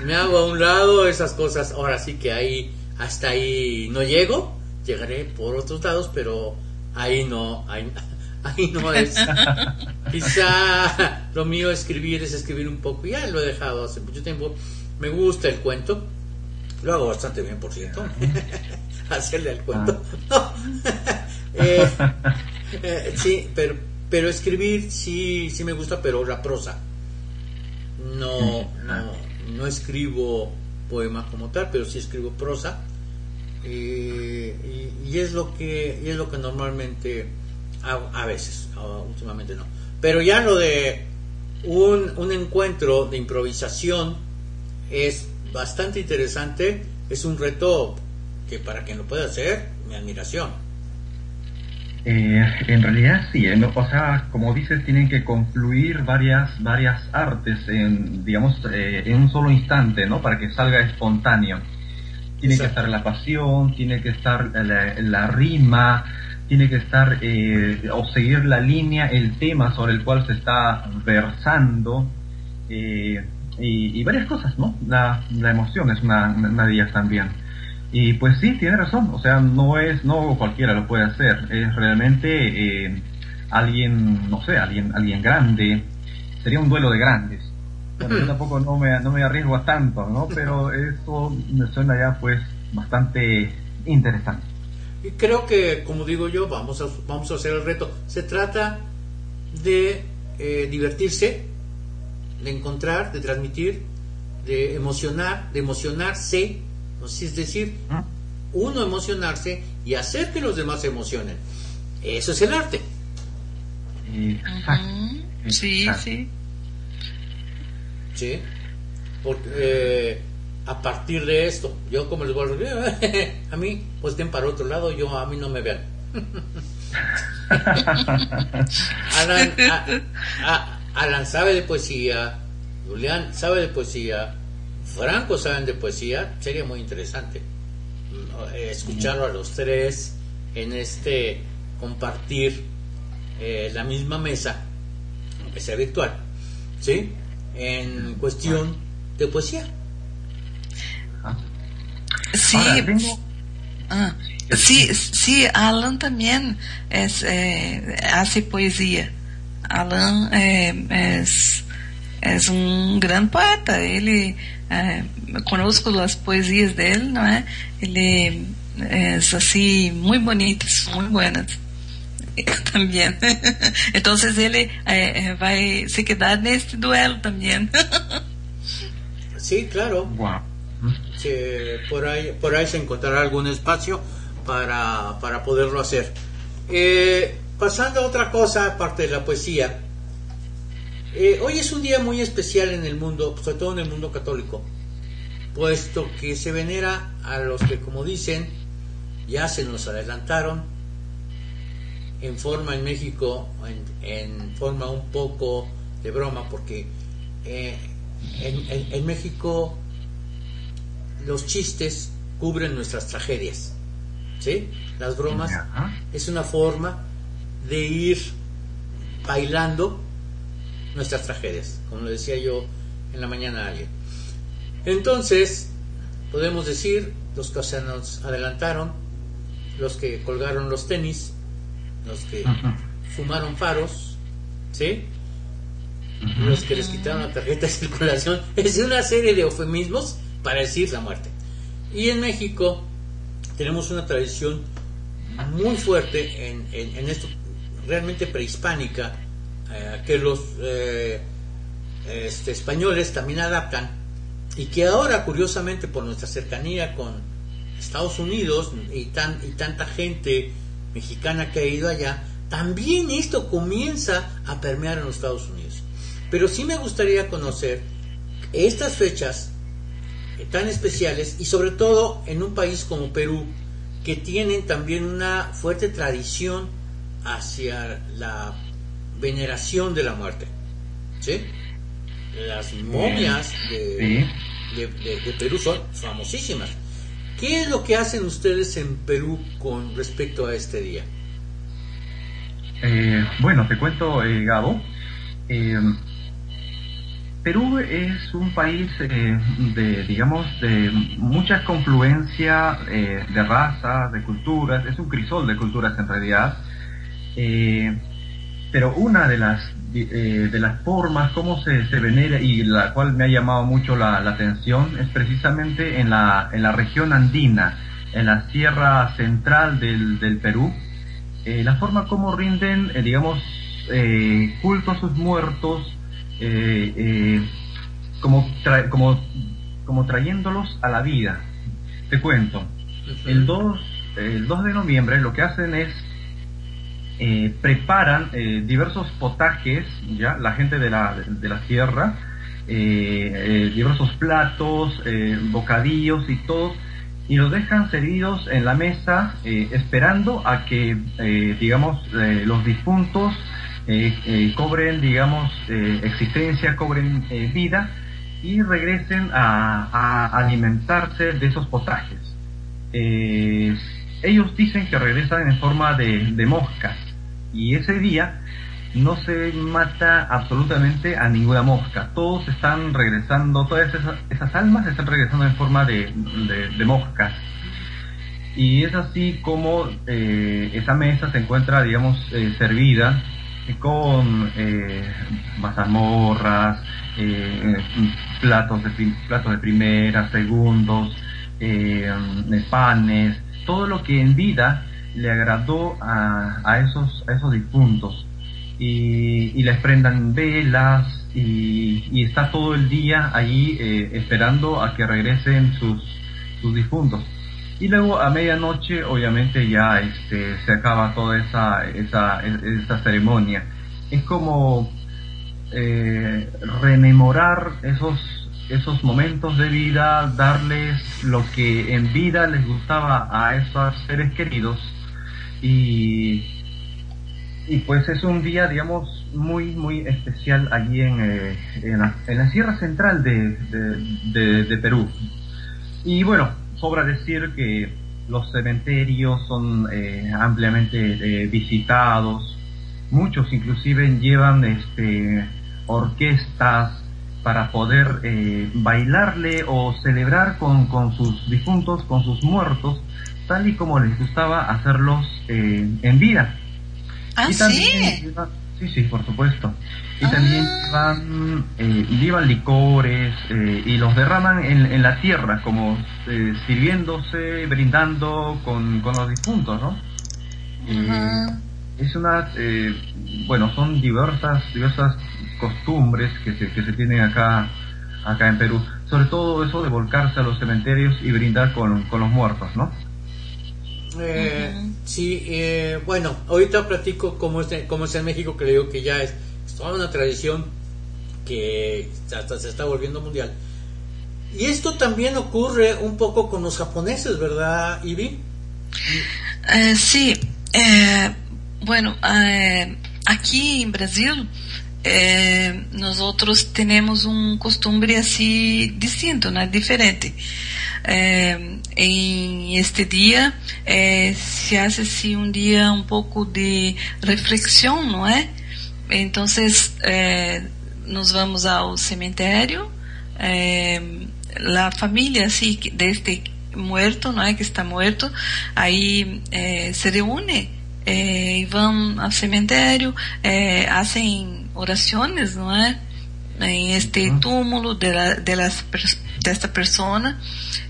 me hago a un lado esas cosas. Ahora sí que ahí, hasta ahí no llego. Llegaré por otros lados, pero ahí no, ahí, ahí no es. Quizá lo mío escribir es escribir un poco. Ya lo he dejado hace mucho tiempo. Me gusta el cuento. Lo hago bastante bien, por cierto. Hacerle al cuento. No. Eh, eh, sí, pero, pero escribir sí, sí me gusta, pero la prosa. No, no, no escribo poema como tal, pero sí escribo prosa. Eh, y, y es lo que y es lo que normalmente hago a veces, últimamente no. Pero ya lo de un, un encuentro de improvisación es bastante interesante, es un reto que para quien lo pueda hacer, mi admiración. Eh, en realidad sí, eh, o sea, como dices, tienen que confluir varias, varias artes en, digamos, eh, en un solo instante, ¿no? Para que salga espontáneo. Tiene Exacto. que estar la pasión, tiene que estar la, la rima, tiene que estar, eh, o seguir la línea, el tema sobre el cual se está versando, eh, y, y varias cosas, ¿no? La, la emoción es una, una de ellas también. Y pues sí, tiene razón, o sea, no es, no cualquiera lo puede hacer, es realmente eh, alguien, no sé, alguien, alguien grande, sería un duelo de grandes. Bueno, yo tampoco no me, no me arriesgo a tanto, ¿no? Pero eso me suena ya pues bastante interesante. Y creo que, como digo yo, vamos a, vamos a hacer el reto. Se trata de eh, divertirse, de encontrar, de transmitir, de emocionar, de emocionarse, ¿no? Sí, es decir, ¿no? uno emocionarse y hacer que los demás se emocionen. Eso es el arte. Exacto. sim. ¿sí? Porque eh, a partir de esto, yo como les voy a decir, a mí, pues estén para otro lado, yo a mí no me vean. Alan, a- sabe de poesía, Julián sabe de poesía, Franco saben de poesía, sería muy interesante escucharlo a los tres en este compartir eh, la misma mesa, aunque sea virtual, ¿sí? En cuestión de poesía. Sí, Ahora, tengo- ah, sí, sí, Alan también es, eh, hace poesía. Alan eh, es, es un gran poeta. Ele eh, conozco as poesias dele, não é? Ele es así muy bonitas, muy buenas. También. Entonces ele eh, vai se quedar neste duelo también. Sí, claro. Wow. Por ahí por ahí se encontrará algún espacio para, para poderlo hacer. Eh, pasando a otra cosa aparte de la poesía, eh, hoy es un día muy especial en el mundo, sobre todo en el mundo católico, puesto que se venera a los que, como dicen, ya se nos adelantaron en forma en México, en, forma un poco de broma, porque eh, en- en México los chistes cubren nuestras tragedias. ¿Sí? Las bromas es una forma de ir bailando nuestras tragedias, como lo decía yo en la mañana a alguien. Entonces, podemos decir, los que se nos adelantaron, los que colgaron los tenis, los que fumaron faros, ¿sí? los que les quitaron la tarjeta de circulación, es una serie de eufemismos para decir la muerte. Y en México tenemos una tradición muy fuerte en, en, esto, realmente prehispánica, eh, que los eh, este, españoles también adaptan y que ahora, curiosamente, por nuestra cercanía con Estados Unidos y, tan, y tanta gente mexicana que ha ido allá, también esto comienza a permear en los Estados Unidos. Pero sí me gustaría conocer estas fechas tan especiales y sobre todo en un país como Perú que tienen también una fuerte tradición hacia la veneración de la muerte. ¿Sí? Las momias de, de, Perú son famosísimas. ¿Qué es lo que hacen ustedes en Perú con respecto a este día? Eh, bueno, te cuento, eh, Gabo. Eh, Perú es un país eh, de, digamos, de mucha confluencia eh, de razas, de culturas, es un crisol de culturas en realidad. Eh, pero una de las, de las formas como se, venera y la cual me ha llamado mucho la, atención es precisamente en la, en la región andina, en la sierra central del, del Perú, la forma como rinden, digamos, culto a sus muertos, eh, eh, como, como, como trayéndolos a la vida. Te cuento, el 2, el 2 de noviembre lo que hacen es eh, preparan diversos potajes, ya la gente de la, de la sierra, diversos platos, bocadillos y todo, y los dejan servidos en la mesa esperando a que, digamos, los difuntos eh, eh, cobren, digamos, eh, existencia, cobren vida y regresen a, alimentarse de esos potajes. ellos dicen que regresan en forma de, moscas y ese día no se mata absolutamente a ninguna mosca. Todos están regresando, todas esas, almas están regresando en forma de, moscas. Y es así como esa mesa se encuentra, digamos, servida con eh, mazamorras, eh, platos, de, platos de primera, segundos, eh, panes, todo lo que en vida le agradó a, a esos, a esos difuntos. Y, les prendan velas y, está todo el día eh, esperando a que regresen sus, sus difuntos. Y luego a medianoche, obviamente, ya este, se acaba toda esa, esa, esa ceremonia. Es como eh, rememorar esos, esos momentos de vida, darles lo que en vida les gustaba a esos seres queridos. Y, y pues es un día, digamos, muy, muy especial allí en, eh, en, la, en, la, Sierra Central de, de, de Perú. Y bueno, sobra decir que los cementerios son eh, ampliamente eh, visitados, muchos inclusive llevan este, orquestas para poder eh, bailarle o celebrar con, con, sus difuntos, con sus muertos, tal y como les gustaba hacerlos en vida. ¿Ah, sí? Sí, sí, por supuesto. Y también ah. llevan, eh, licores eh, y los derraman en, en la tierra, como eh, sirviéndose, brindando con, con los difuntos, ¿no? es una, bueno, son diversas, diversas costumbres que se, que se tienen acá, acá en Perú. Sobre todo eso de volcarse a los cementerios y brindar con, con los muertos, ¿no? Eh, Sí, eh, bueno, ahorita platico cómo es, cómo es en México, que le digo que ya es, toda una tradición que hasta se está volviendo mundial. Y esto también ocurre un poco con los japoneses, ¿verdad, Ivy? Eh, sí, eh, bueno, aquí en Brasil nosotros tenemos un costumbre así distinto, ¿no? diferente. Eh, em este eh, se hace assim um dia um pouco de reflexão, não é? Então, eh, nós vamos ao cemitério, eh, a família assim, deste muerto, não é? Que está morto, aí eh, se reúne eh, e vão ao cemitério, eh, fazem orações, não é? Em este túmulo de, la, de las desta persona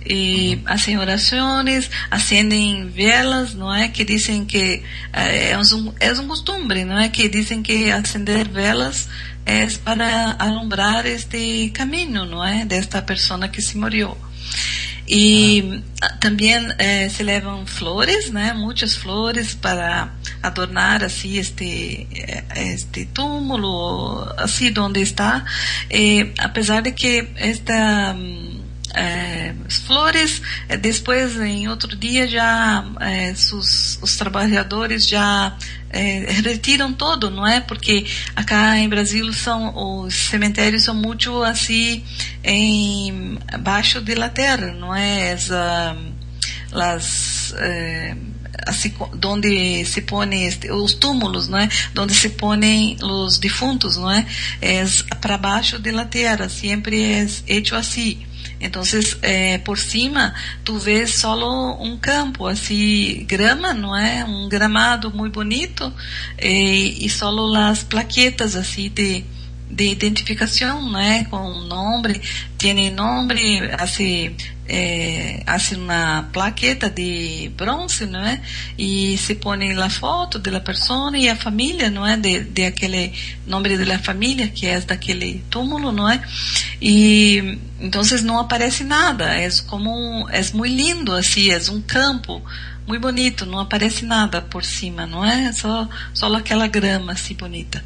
e hacen orações, acendem velas, não é? Que dizem que é, é um, é um costume, não é? Que dizem que acender velas é para alumbrar este caminho, não é? Desta pessoa que se morreu. E ah. também eh, se levam flores, né? Muitas flores para adornar assim este eh, este túmulo, assim onde está. E, apesar de que esta hum, é, flores, é, depois em outro dia já é, os, trabalhadores já retiram todo, não é? Porque acá em Brasil são os cemitérios são muito assim em baixo da terra, não é? Essa, as é, assim, se põem os túmulos, não é? Onde se põem os defuntos, não é? É para baixo da terra, sempre é hecho assim. Entonces, eh, por cima, tu vês solo um campo, assim, grama, não é? Um gramado muito bonito eh, e solo as plaquetas, assim, de, de identificação, né? Com nome, tem nome, assim, é, assim uma plaqueta de bronze, não é? E se põe a foto da pessoa e a família, não é? De, de aquele nome da família que é daquele túmulo, não é? E então não aparece nada, é como é muito lindo assim, é um campo muito bonito, não aparece nada por cima, não é? Só só aquela grama assim bonita.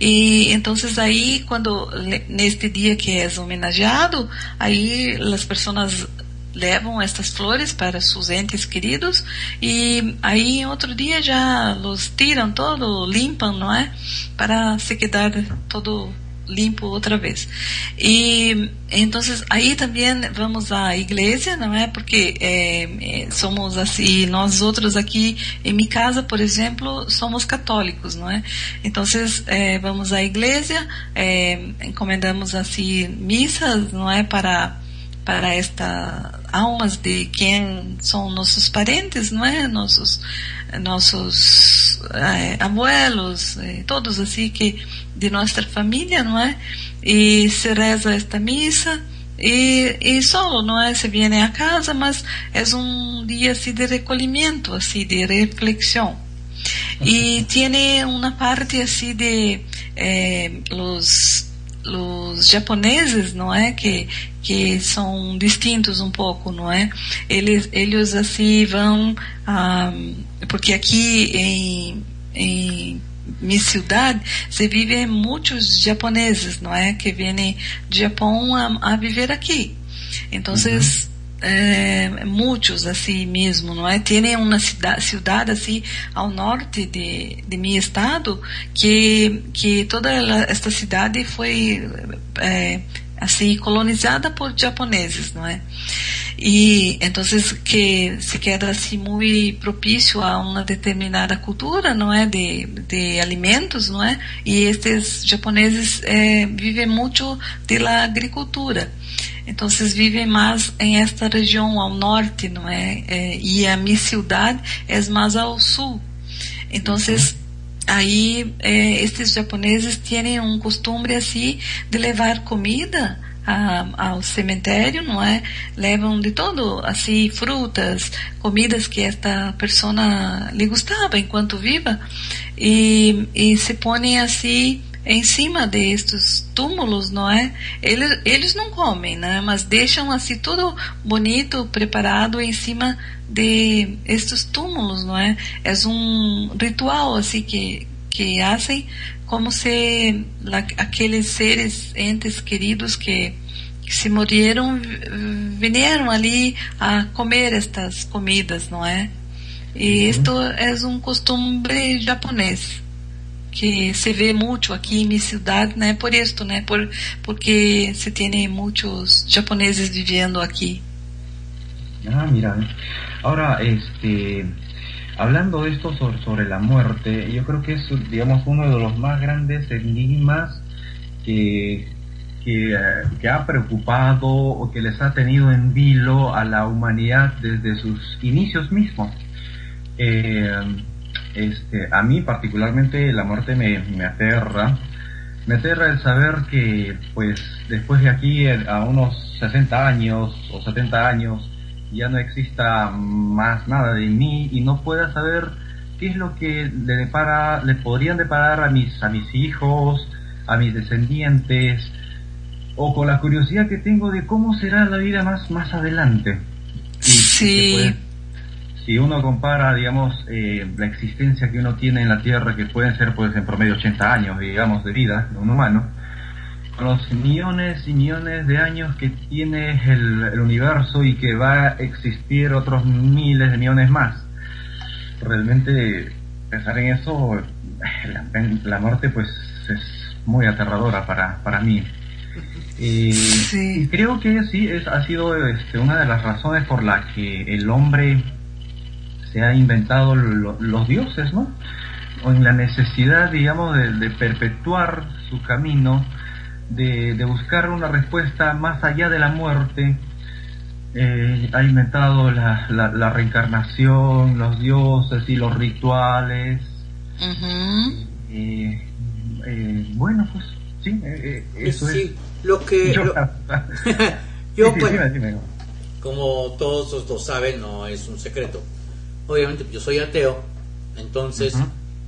E então aí quando neste dia que é homenageado, aí as pessoas levam estas flores para seus entes queridos e aí outro dia já os tiram todo, limpam, não é? Para se quedar todo limpo outra vez. E então aí também vamos à igreja, não é? Porque é, somos assim, nós outros aqui em minha casa, por exemplo, somos católicos, não é? Então é, vamos à igreja, é, encomendamos assim missas, não é? Para para esta almas de quem são nossos parentes, não é? Nossos nossos é, abuelos, é, todos assim que de nossa família, não é? E se reza esta missa e, e solo, não é? Se viene a casa, mas é um dia assim de recolhimento, assim de reflexão. E tem uma parte assim de eh, los os japoneses, não é, que que são distintos um pouco, não é? Eles eles assim vão ah, porque aqui em, em minha cidade se vivem muitos japoneses, não é, que vêm do Japão a, a viver aqui. Então, uhum é, muitos assim mesmo, não é? Tem uma cidade, cidade assim ao norte de, de meu estado que que toda esta cidade foi é, assim colonizada por japoneses, não é? E então que se queda assim muito propício a uma determinada cultura, não é, de, de alimentos, não é? E estes japoneses é, vivem muito da agricultura. Então, vocês vivem mais em esta região ao norte, não é? é e a minha cidade é mais ao sul. Então, vocês aí é, estes japoneses têm um costume assim de levar comida a, ao cemitério, não é? Levam de todo, assim, frutas, comidas que esta pessoa lhe gostava enquanto viva e, e se põem assim em cima destes túmulos, não é? Eles, eles não comem, né? Mas deixam assim tudo bonito, preparado em cima de estes túmulos, não é? É um ritual assim que que fazem como se aqueles seres entes queridos que, que se morreram vieram ali a comer estas comidas, não é? E uhum. isto é um costume japonês que se vê muito aqui em minha cidade, né? Por isso, né? Por, porque se tem muitos japoneses vivendo aqui. Ah, mira. Ahora, este, hablando de esto sobre, sobre, la muerte, yo creo que es, digamos, uno de los más grandes enigmas que, que, que, ha preocupado o que les ha tenido en vilo a la humanidad desde sus inicios mismos. Eh, este, a mí particularmente la muerte me, me aterra, me aterra el saber que, pues, después de aquí a unos 60 años o 70 años, ya no exista más nada de mí y no pueda saber qué es lo que le depara, le podrían deparar a mis, a mis hijos, a mis descendientes, o con la curiosidad que tengo de cómo será la vida más, más adelante. sí si uno compara, digamos, eh, la existencia que uno tiene en la Tierra, que pueden ser, pues, en promedio 80 años, digamos, de vida de un humano, con los millones y millones de años que tiene el, universo y que va a existir otros miles de millones más. Realmente, pensar en eso, la, muerte, pues, es muy aterradora para, para mí. Y, creo que sí, es, ha sido este, una de las razones por las que el hombre se ha inventado los dioses, ¿no? O en la necesidad, digamos, de, perpetuar su camino, de, buscar una respuesta más allá de la muerte, eh, ha inventado la, la, reencarnación, los dioses y los rituales. Eh, eh, bueno, pues sí, eso es. Lo que. Yo, pues, como todos lo saben, no es un secreto obviamente yo soy ateo, entonces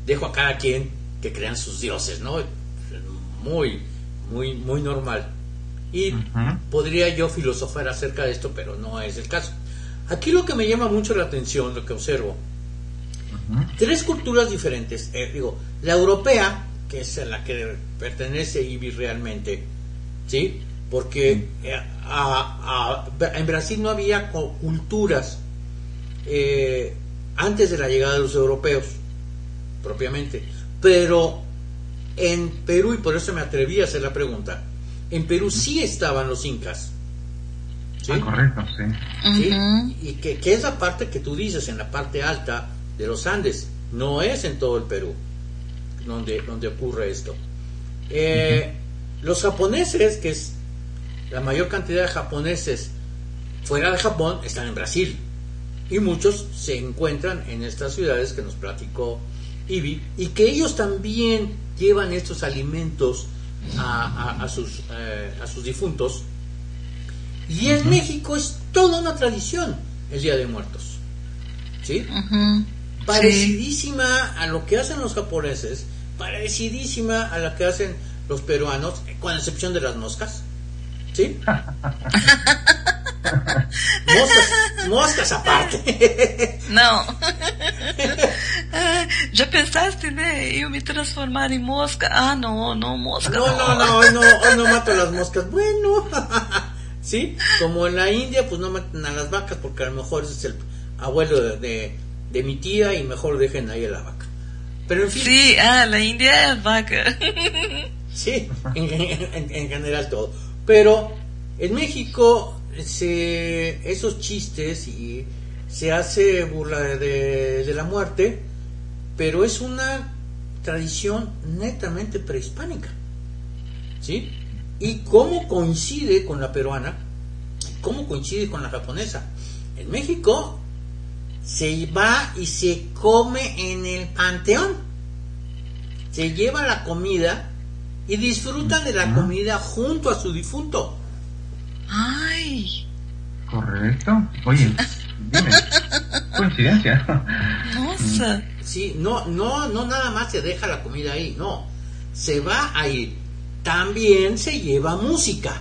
dejo a cada quien que crean sus dioses, ¿no? Muy, muy, muy normal. Y podría yo filosofar acerca de esto, pero no es el caso. Aquí lo que me llama mucho la atención, lo que observo, tres culturas diferentes. Eh, digo, la europea, que es a la que pertenece Ibi realmente, ¿sí? Porque eh, en Brasil no había culturas eh, antes de la llegada de los europeos, propiamente. Pero en Perú, y por eso me atreví a hacer la pregunta, en Perú sí estaban los incas. ¿sí? Ah, correcto, sí. Y que, que, es la parte que tú dices, en la parte alta de los Andes, no es en todo el Perú donde, donde ocurre esto. Eh, los japoneses, que es la mayor cantidad de japoneses fuera de Japón, están en Brasil y muchos se encuentran en estas ciudades que nos platicó Ibi y que ellos también llevan estos alimentos a, sus, eh, a sus difuntos. Y en México es toda una tradición el Día de Muertos. ¿Sí? Parecidísima a lo que hacen los japoneses, parecidísima a lo que hacen los peruanos, con excepción de las moscas. ¿Sí? moscas, moscas aparte. Não. Já pensaste, né? Eu me transformar em mosca? Ah, não, não, mosca. No, no, no, hoy no, hoy no mato las moscas. Bueno, ¿sí? Como en la India, pues no matan a las vacas porque a lo mejor es el abuelo de, de, de mi tía y mejor dejen ahí a la vaca. Pero en fin. Sí, ah, la India es vaca. sí, en, en, en general todo. Pero en México se, esos chistes y se hace burla de, la muerte, pero es una tradición netamente prehispánica. ¿Sí? ¿Y cómo coincide con la peruana? ¿Cómo coincide con la japonesa? En México se va y se come en el panteón. Se lleva la comida y disfrutan de la comida junto a su difunto. Ay. Correcto. Oye, dime. Coincidencia. Nossa. Sí, no, no, no nada más se deja la comida ahí, no. Se va ahí. También se lleva música.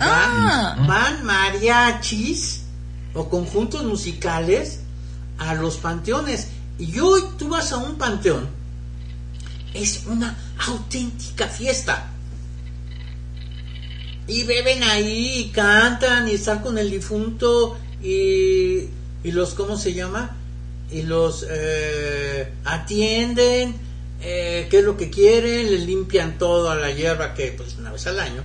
ah. van mariachis o conjuntos musicales a los panteones. Y hoy tú vas a un panteón, es una auténtica fiesta y beben ahí y cantan y están con el difunto y, y los, ¿cómo se llama? Y los eh, atienden, eh, qué es lo que quieren, le limpian todo a la hierba que pues una vez al año,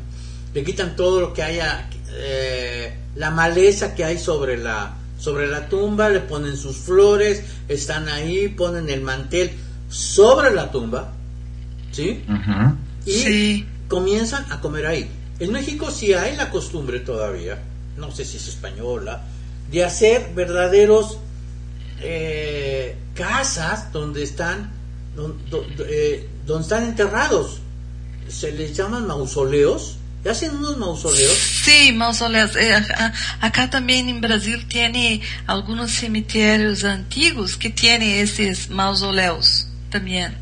le quitan todo lo que haya, eh, la maleza que hay sobre la, sobre la tumba, le ponen sus flores, están ahí, ponen el mantel sobre la tumba, ¿sí? Y comienzan a comer ahí. En México sí hay la costumbre todavía, no sé si es española, de hacer verdaderos eh, casas donde están donde, eh, donde están enterrados se les llaman mausoleos. ¿Hacen unos mausoleos? Sí, mausoleos. Eh, acá también en Brasil tiene algunos cementerios antiguos que tienen esos mausoleos también.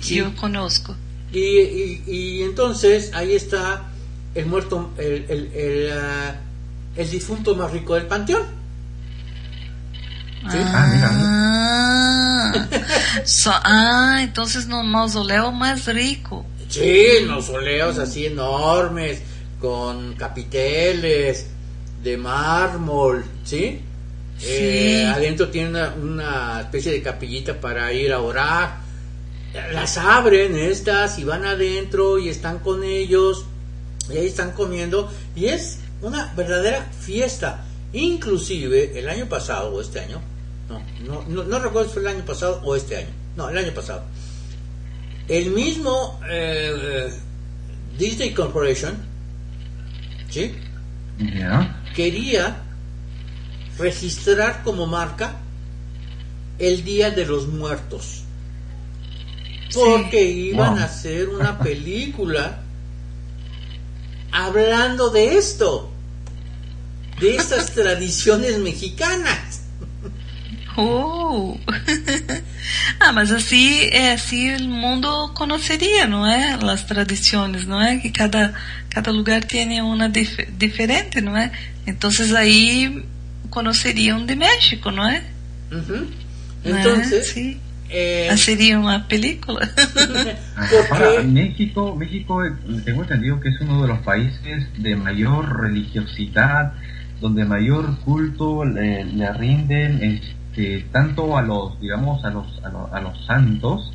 Sí. Yo conozco. Y, y, y, entonces ahí está el muerto, el, el, el, uh, el difunto más rico del panteón. ¿Sí? Ah, so, ah, entonces no mausoleo más rico. Sí, mausoleos así enormes, con capiteles de mármol, ¿sí? Sí. Eh, adentro tiene una, una, especie de capillita para ir a orar. Las abren estas y van adentro y están con ellos y ahí están comiendo y es una verdadera fiesta. Inclusive el año pasado o este año, no, no, no, no recuerdo si fue el año pasado o este año, no, el año pasado. El mismo eh, Disney Corporation, ¿sí? Yeah. Quería registrar como marca el Día de los Muertos. Porque sí. iban wow. a hacer una película hablando de esto, de estas tradiciones mexicanas. Oh. ah, mas assim, é, assim o mundo conheceria, não é? As tradições, não é? Que cada, cada lugar tem uma dif diferente, não é? Então aí conheceriam de México, não é? Uh -huh. Então, sí. Eh, sería una película. Ahora, México, México, tengo entendido que es uno de los países de mayor religiosidad, donde mayor culto le, le rinden este, tanto a los, digamos, a los, a los, a los santos,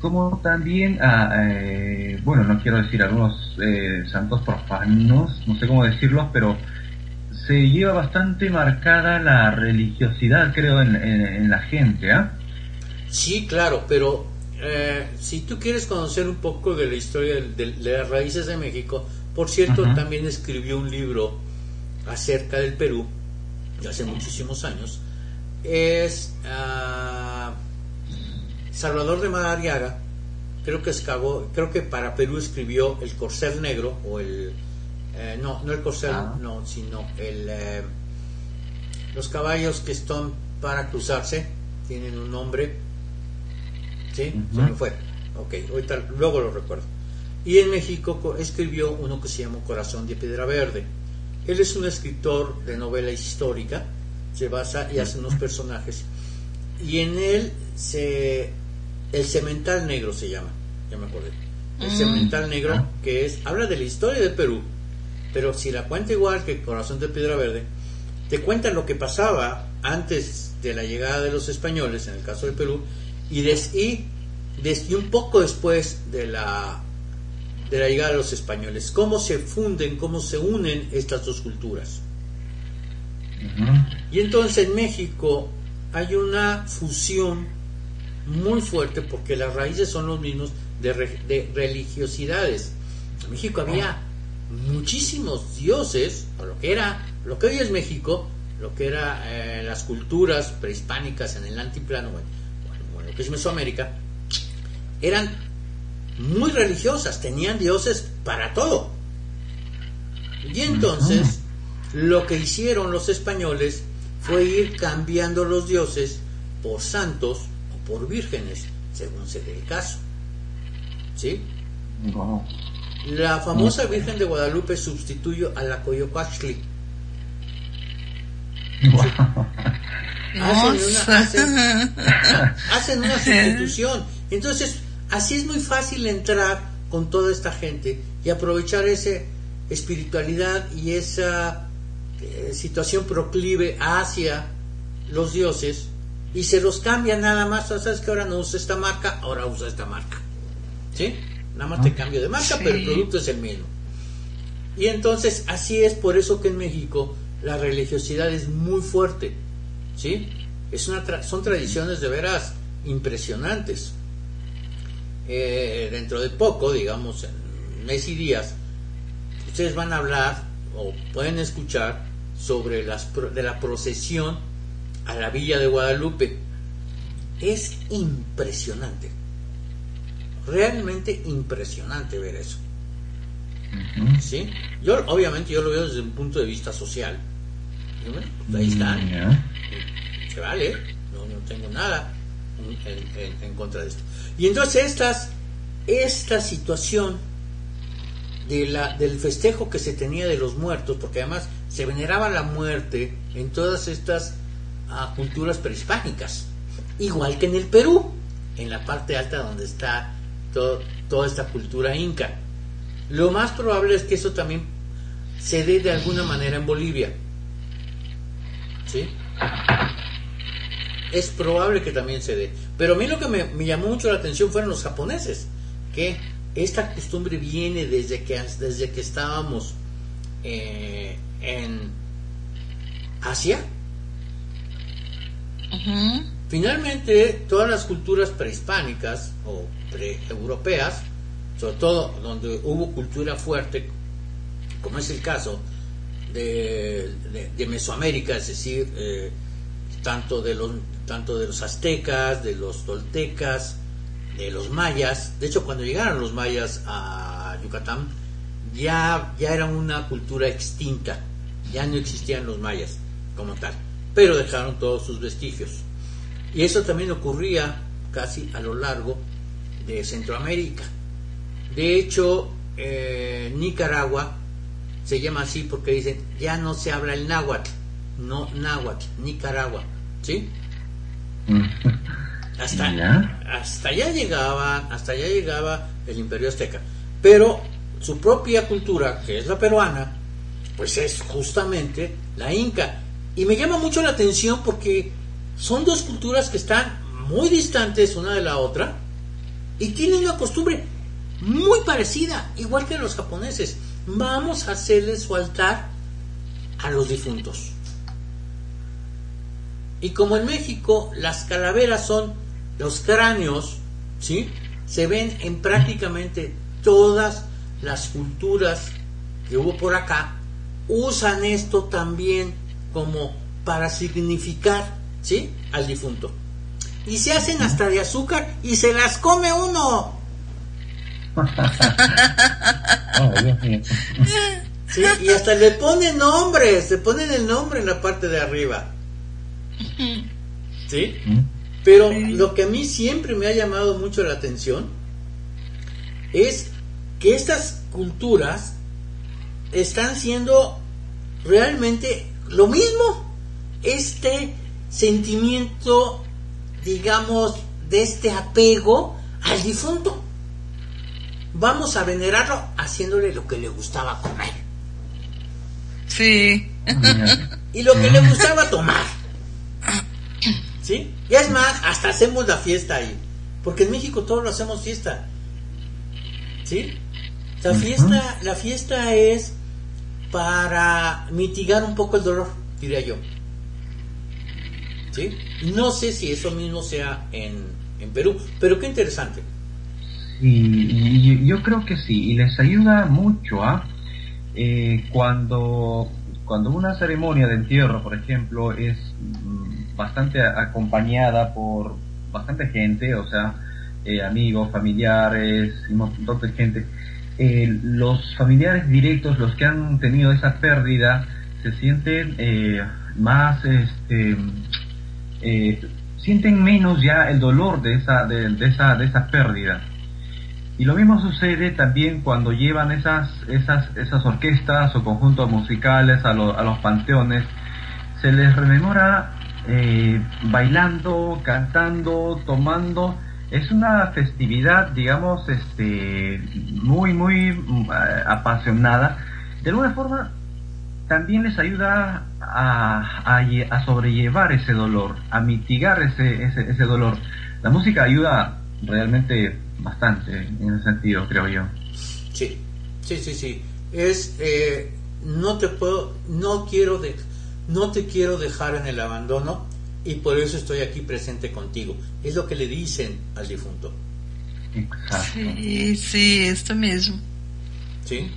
como también a, eh, bueno, no quiero decir algunos eh, santos profanos, no sé cómo decirlos, pero se lleva bastante marcada la religiosidad, creo, en, en, en la gente, ¿ah? ¿eh? Sí, claro, pero eh, si tú quieres conocer un poco de la historia de, de, de las raíces de México, por cierto, uh -huh. también escribió un libro acerca del Perú, de hace muchísimos años, es uh, Salvador de Madariaga, creo que escabó, creo que para Perú escribió El Corcel Negro, o el, eh, no, no el Corcel, ah. no, sino el, eh, los caballos que están para cruzarse, tienen un nombre, ¿sí? Uh -huh. Se me fue. Ok, ahorita, luego lo recuerdo. Y en México escribió uno que se llama Corazón de Piedra Verde. Él es un escritor de novela histórica, se basa y hace unos personajes. Y en él se. El Cemental Negro se llama, ya me acordé. El mm. Cemental Negro, que es. habla de la historia de Perú, pero si la cuenta igual que Corazón de Piedra Verde, te cuenta lo que pasaba antes de la llegada de los españoles, en el caso del Perú, y, des, y, des, y un poco después de la, de la llegada de los españoles, cómo se funden, cómo se unen estas dos culturas. Uh -huh. Y entonces en México hay una fusión muy fuerte porque las raíces son los mismos de, re, de religiosidades. En México había muchísimos dioses, o lo que era, lo que hoy es México, lo que era eh, las culturas prehispánicas en el altiplano, bueno, que es Mesoamérica, eran muy religiosas, tenían dioses para todo. Y entonces lo que hicieron los españoles fue ir cambiando los dioses por santos o por vírgenes, según se dé el caso. ¿Sí? La famosa Virgen de Guadalupe sustituyó a la Coyopaxli. Wow. Hacen, una, hacen, hacen una sustitución. Entonces, así es muy fácil entrar con toda esta gente y aprovechar esa espiritualidad y esa eh, situación proclive hacia los dioses y se los cambia nada más. Sabes que ahora no usa esta marca, ahora usa esta marca. ¿Sí? Nada más te cambio de marca, sí. pero el producto es el mismo. Y entonces, así es por eso que en México la religiosidad es muy fuerte. ¿Sí? Es una tra son tradiciones de veras impresionantes. Eh, dentro de poco, digamos, en mes y días, ustedes van a hablar o pueden escuchar sobre las de la procesión a la Villa de Guadalupe. Es impresionante realmente impresionante ver eso. ¿Sí? Yo, obviamente, yo lo veo desde un punto de vista social. Pues ahí están. Se vale, no, no tengo nada en, contra de esto. Y entonces estas, esta situación de la, del festejo que se tenía de los muertos, porque además se veneraba la muerte en todas estas ah, culturas prehispánicas, igual que en el Perú, en la parte alta donde está to- toda esta cultura inca. Lo más probable es que eso también se dé de alguna manera en Bolivia. ¿Sí? Es probable que también se dé. Pero a mí lo que me, me llamó mucho la atención fueron los japoneses, que esta costumbre viene desde que, desde que estábamos eh, en Asia. Finalmente, todas las culturas prehispánicas o pre-europeas, sobre todo donde hubo cultura fuerte, como es el caso de, Mesoamérica, es decir, eh, tanto, de los, tanto de los aztecas, de los toltecas, de los mayas. De hecho, cuando llegaron los mayas a Yucatán, ya, ya era una cultura extinta, ya no existían los mayas como tal, pero dejaron todos sus vestigios. Y eso también ocurría casi a lo largo de Centroamérica. De hecho, eh, Nicaragua se llama así porque dicen, ya no se habla el náhuatl, no náhuatl, Nicaragua, ¿sí? mm. Hasta, Ya. hasta allá llegaba, hasta allá llegaba el imperio azteca. Pero su propia cultura, que es la peruana, pues es justamente la inca. Y me llama mucho la atención porque son dos culturas que están muy distantes una de la otra y tienen una costumbre muy parecida, igual que los japoneses. Vamos a hacerles su altar a los difuntos. Y como en México las calaveras son los cráneos, ¿sí? Se ven en prácticamente todas las culturas que hubo por acá, usan esto también como para significar, ¿sí? Al difunto. Y se hacen hasta de azúcar y se las come uno. Oh, Dios mío. ¿sí? Y hasta le ponen nombres, le ponen el nombre en la parte de arriba. ¿Sí? Pero lo que a mí siempre me ha llamado mucho la atención es que estas culturas están siendo realmente lo mismo. Este sentimiento, digamos, de este apego al difunto. Vamos a venerarlo haciéndole lo que le gustaba comer Sí. y lo que le gustaba tomar. ¿Sí? Y es más, hasta hacemos la fiesta ahí. Porque en México todos lo hacemos fiesta. ¿Sí? La fiesta, la fiesta es para mitigar un poco el dolor, diría yo. ¿Sí? No sé si eso mismo sea en, en Perú, pero qué interesante. Y, y yo creo que sí, y les ayuda mucho a cuando, cuando una ceremonia de entierro, por ejemplo, es mm, bastante acompañada por bastante gente, o sea, eh, amigos, familiares, un montón de gente, eh, los familiares directos, los que han tenido esa pérdida, se sienten eh, más, este, eh, sienten menos ya el dolor de esa, de, de esa, de esa pérdida. Y lo mismo sucede también cuando llevan esas, esas, esas orquestas o conjuntos musicales a, lo- a los panteones. Se les rememora eh, bailando, cantando, tomando. Es una festividad, digamos, este, muy, muy eh, apasionada. De alguna forma, también les ayuda a, a a sobrellevar ese dolor, a mitigar ese, ese, ese dolor. La música ayuda realmente bastante en ese sentido, creo yo. Sí, sí, sí, sí. Es, eh, no te puedo, no quiero, de, no te quiero dejar en el abandono y por eso estoy aquí presente contigo. Es lo que le dicen al difunto, Exacto. Sí, sí, esto mesmo. ¿sí?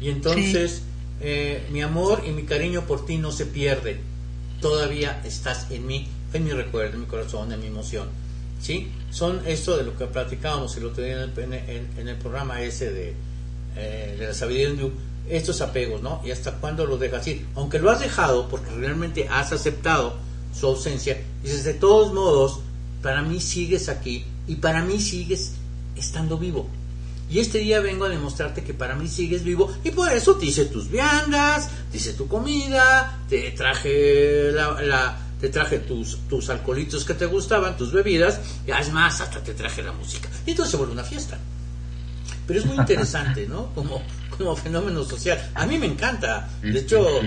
Y entonces, eh, mi amor y mi cariño por ti no se pierde. Todavía estás en mí, en mi recuerdo, en mi corazón, en mi emoción. ¿Sí? Son esto de lo que platicábamos el otro día en el, en- el programa ese de, eh, de la sabiduría estos apegos, ¿no? Y hasta cuándo lo dejas ir. Aunque lo has dejado, porque realmente has aceptado su ausencia, dices, de todos modos, para mí sigues aquí y para mí sigues estando vivo. Y este día vengo a demostrarte que para mí sigues vivo y por eso te hice tus viandas, te hice tu comida, te traje la, te traje tus, tus alcoholitos que te gustaban, tus bebidas, y además hasta te traje la música. Y entonces se vuelve una fiesta. Pero es muy interesante, ¿no? Como, como fenómeno social. A mí me encanta. De hecho,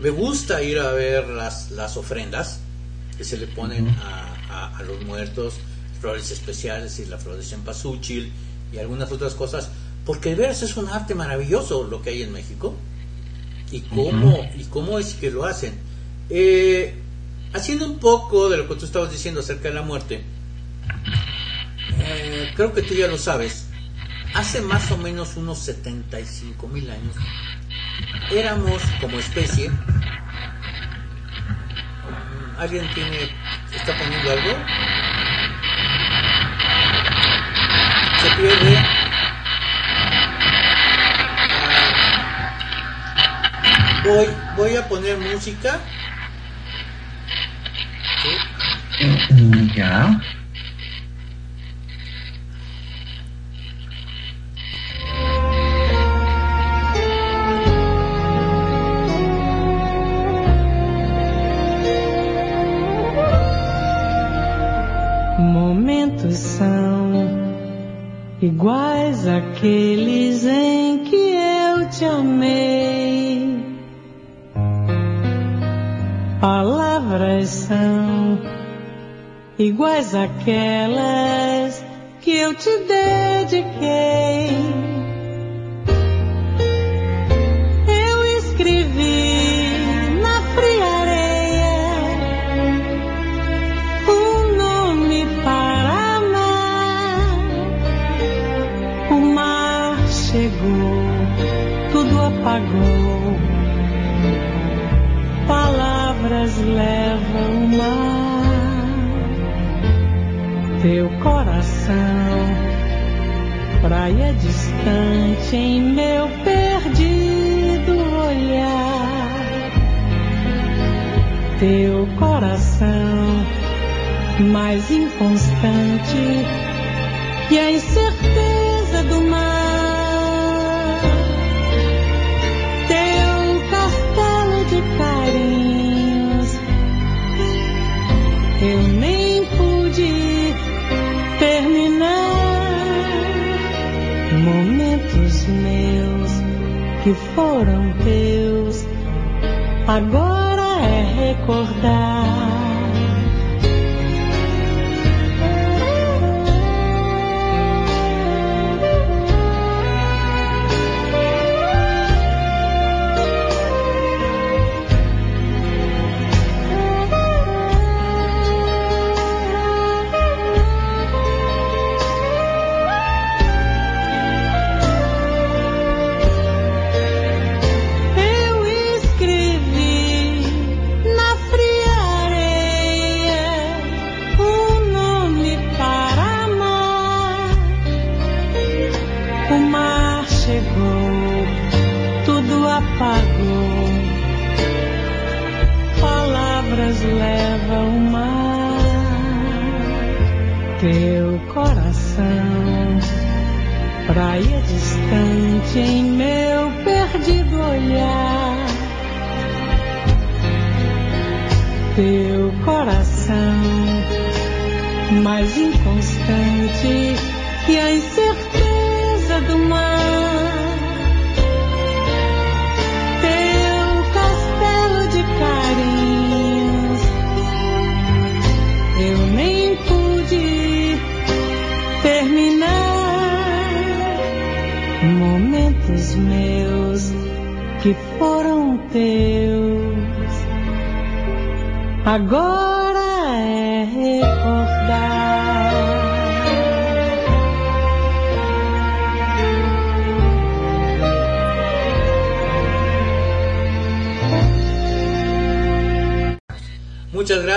me gusta ir a ver las, las ofrendas que se le ponen a, a, los muertos, flores especiales y la flor de cempasúchil y algunas otras cosas, porque de veras es un arte maravilloso lo que hay en México y cómo, y cómo es que lo hacen. Eh, haciendo un poco de lo que tú estabas diciendo acerca de la muerte, eh, creo que tú ya lo sabes, hace más o menos unos 75 mil años, éramos como especie. ¿Alguien tiene, está poniendo algo? Se pierde. Voy, voy a poner música. Ya. iguais àqueles em que eu te amei. Palavras são iguais àquelas que eu te dediquei. Teu coração, praia distante em meu perdido olhar. Teu coração mais inconstante que a incerteza do mar. Que foram teus. Agora é recordar.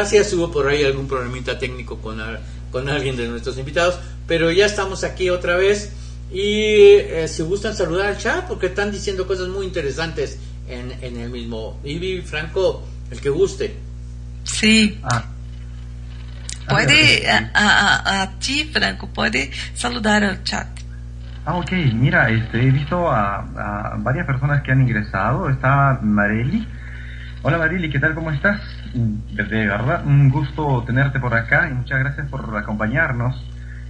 Gracias. Hubo por ahí algún problemita técnico con, con alguien de nuestros invitados, pero ya estamos aquí otra vez. Y eh, si gustan saludar al chat, porque están diciendo cosas muy interesantes en, en el mismo. Y Franco, el que guste. Sí. Ah, Puede, a, a, a ti, Franco, puede saludar al chat. Ah, ok. Mira, este, he visto a, a varias personas que han ingresado. Está Mareli. Hola Mareli, ¿qué tal? ¿Cómo estás? De, de verdad, un gusto tenerte por acá y muchas gracias por acompañarnos.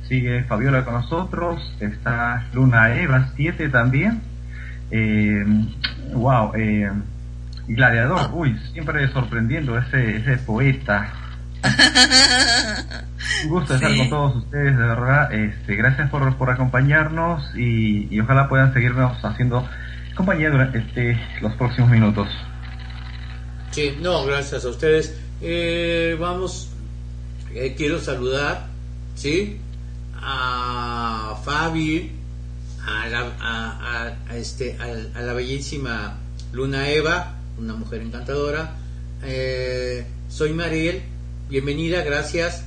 Sigue Fabiola con nosotros. Está Luna Eva 7 también. Eh, wow. Eh, Gladiador. Uy, siempre sorprendiendo ese, ese poeta. Un gusto estar con todos ustedes, de verdad. Este, gracias por, por acompañarnos y, y ojalá puedan seguirnos haciendo compañía durante este, los próximos minutos. Sí, no, gracias a ustedes. Eh, vamos, eh, quiero saludar, ¿sí? A Fabi, a la, a, a- este, a la bellísima Luna Eva, una mujer encantadora. Eh, soy Mariel, bienvenida, gracias.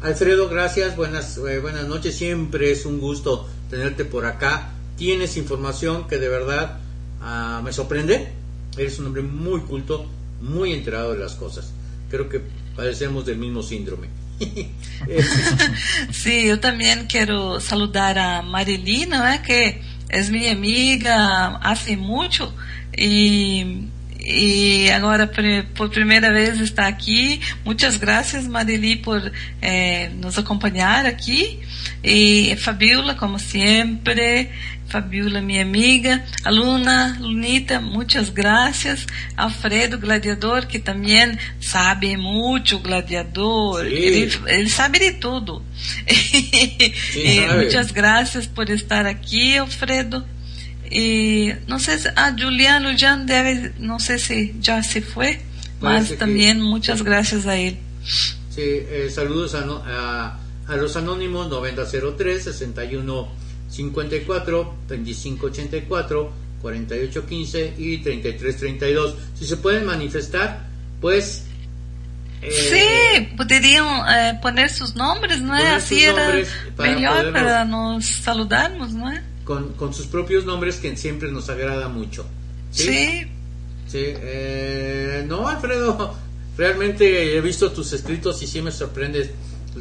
Alfredo, gracias, buenas, eh, buenas noches, siempre es un gusto tenerte por acá. Tienes información que de verdad ah, me sorprende. Eres un hombre muy culto, muy enterado de las cosas. Creo que padecemos del mismo síndrome. Sí, eu também quero saludar a Marili, não é? Que é minha amiga há muito e, e agora por primeira vez está aqui. Muitas graças, Marili, por eh, nos acompanhar aqui. E Fabiola, como sempre, Fabiola, minha amiga. Aluna, Lunita, muitas graças. Alfredo, gladiador, que também sabe muito, gladiador. Sim. Ele, ele sabe de tudo. E sabe. muitas graças por estar aqui, Alfredo. E não sei se a Juliano já deve, não sei se já se foi, mas Parece que- também muitas graças a ele. Sí, eh, saludos a, a, a los anónimos 9003 61 54 25 84 48 15 y 33 32. Si se pueden manifestar, pues. eh, Sim, poderiam eh, poner seus nomes, não é? Poner Assim sus era nombres para nos saludarmos, não é? Con, con sus propios nombres, que siempre nos agrada mucho. Sí. Sim. Sí, eh, no, Alfredo, realmente he visto tus escritos y sí me sorprendes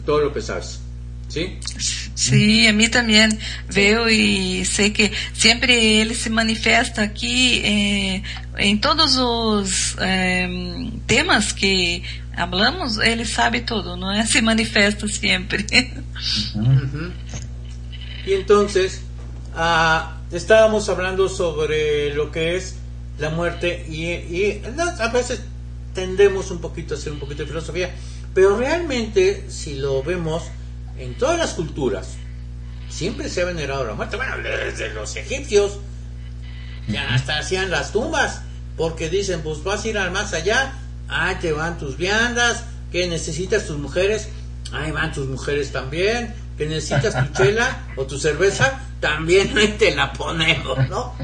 todo lo que sabes. ¿Sí? Sim, a mim também veio e sei que sempre ele se manifesta aqui eh, em todos os eh, temas que hablamos, ele sabe tudo, não é? Se manifesta sempre. Ujú. Y entonces, ah, estábamos hablando sobre lo que es la muerte y, y no, a veces tendemos un poquito a hacer un poquito de filosofía, pero realmente si lo vemos en todas las culturas, siempre se ha venerado la muerte. Bueno, desde los egipcios, ya hasta hacían las tumbas, porque dicen, pues vas a ir al más allá, ahí te van tus viandas, que necesitas tus mujeres, ahí van tus mujeres también, que necesitas tu chela o tu cerveza, también te la ponemos, ¿no?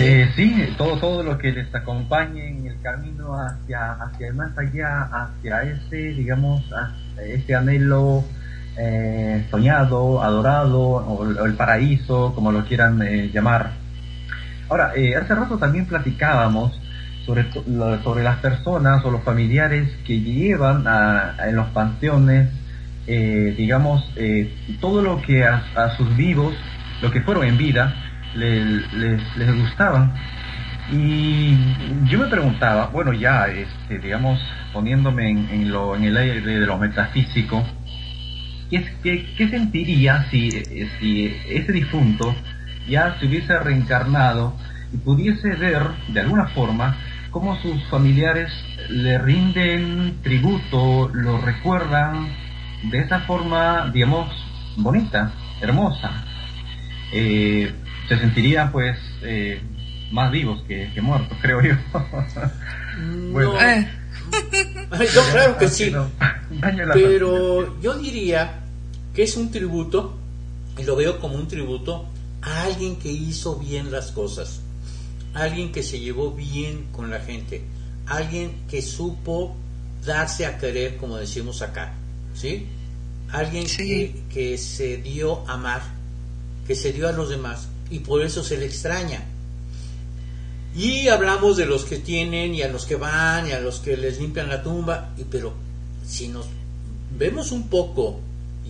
Eh, sí, todo, todo lo que les acompañe en camino hacia, hacia el más allá, hacia ese, digamos, hacia ese anhelo eh, soñado, adorado, o, el paraíso, como lo quieran eh, llamar. Ahora, eh, hace rato también platicábamos sobre, sobre las personas o los familiares que llevan a, en los panteones, digamos, todo lo que a, sus vivos, lo que fueron en vida, le- les, les gustaba. Y yo me preguntaba, bueno, ya, este, digamos, poniéndome en, lo, en el aire de lo metafísico, ¿qué, qué, sentiría si, eh, si ese difunto ya se hubiese reencarnado y pudiese ver, de alguna forma, cómo sus familiares le rinden tributo, lo recuerdan de esa forma, digamos, bonita, hermosa? Eh, se sentirían, pues, eh, más vivos que, que muertos, creo yo. Bueno. No, É. yo claro que sí. Pero yo diría que es un tributo, y lo veo como un tributo, a alguien que hizo bien las cosas, alguien que se llevó bien con la gente, alguien que supo darse a querer, como decimos acá, ¿sí? alguien que, que se dio a amar, que se dio a los demás y por eso se le extraña. Y hablamos de los que tienen y a los que van y a los que les limpian la tumba, y, pero si nos vemos un poco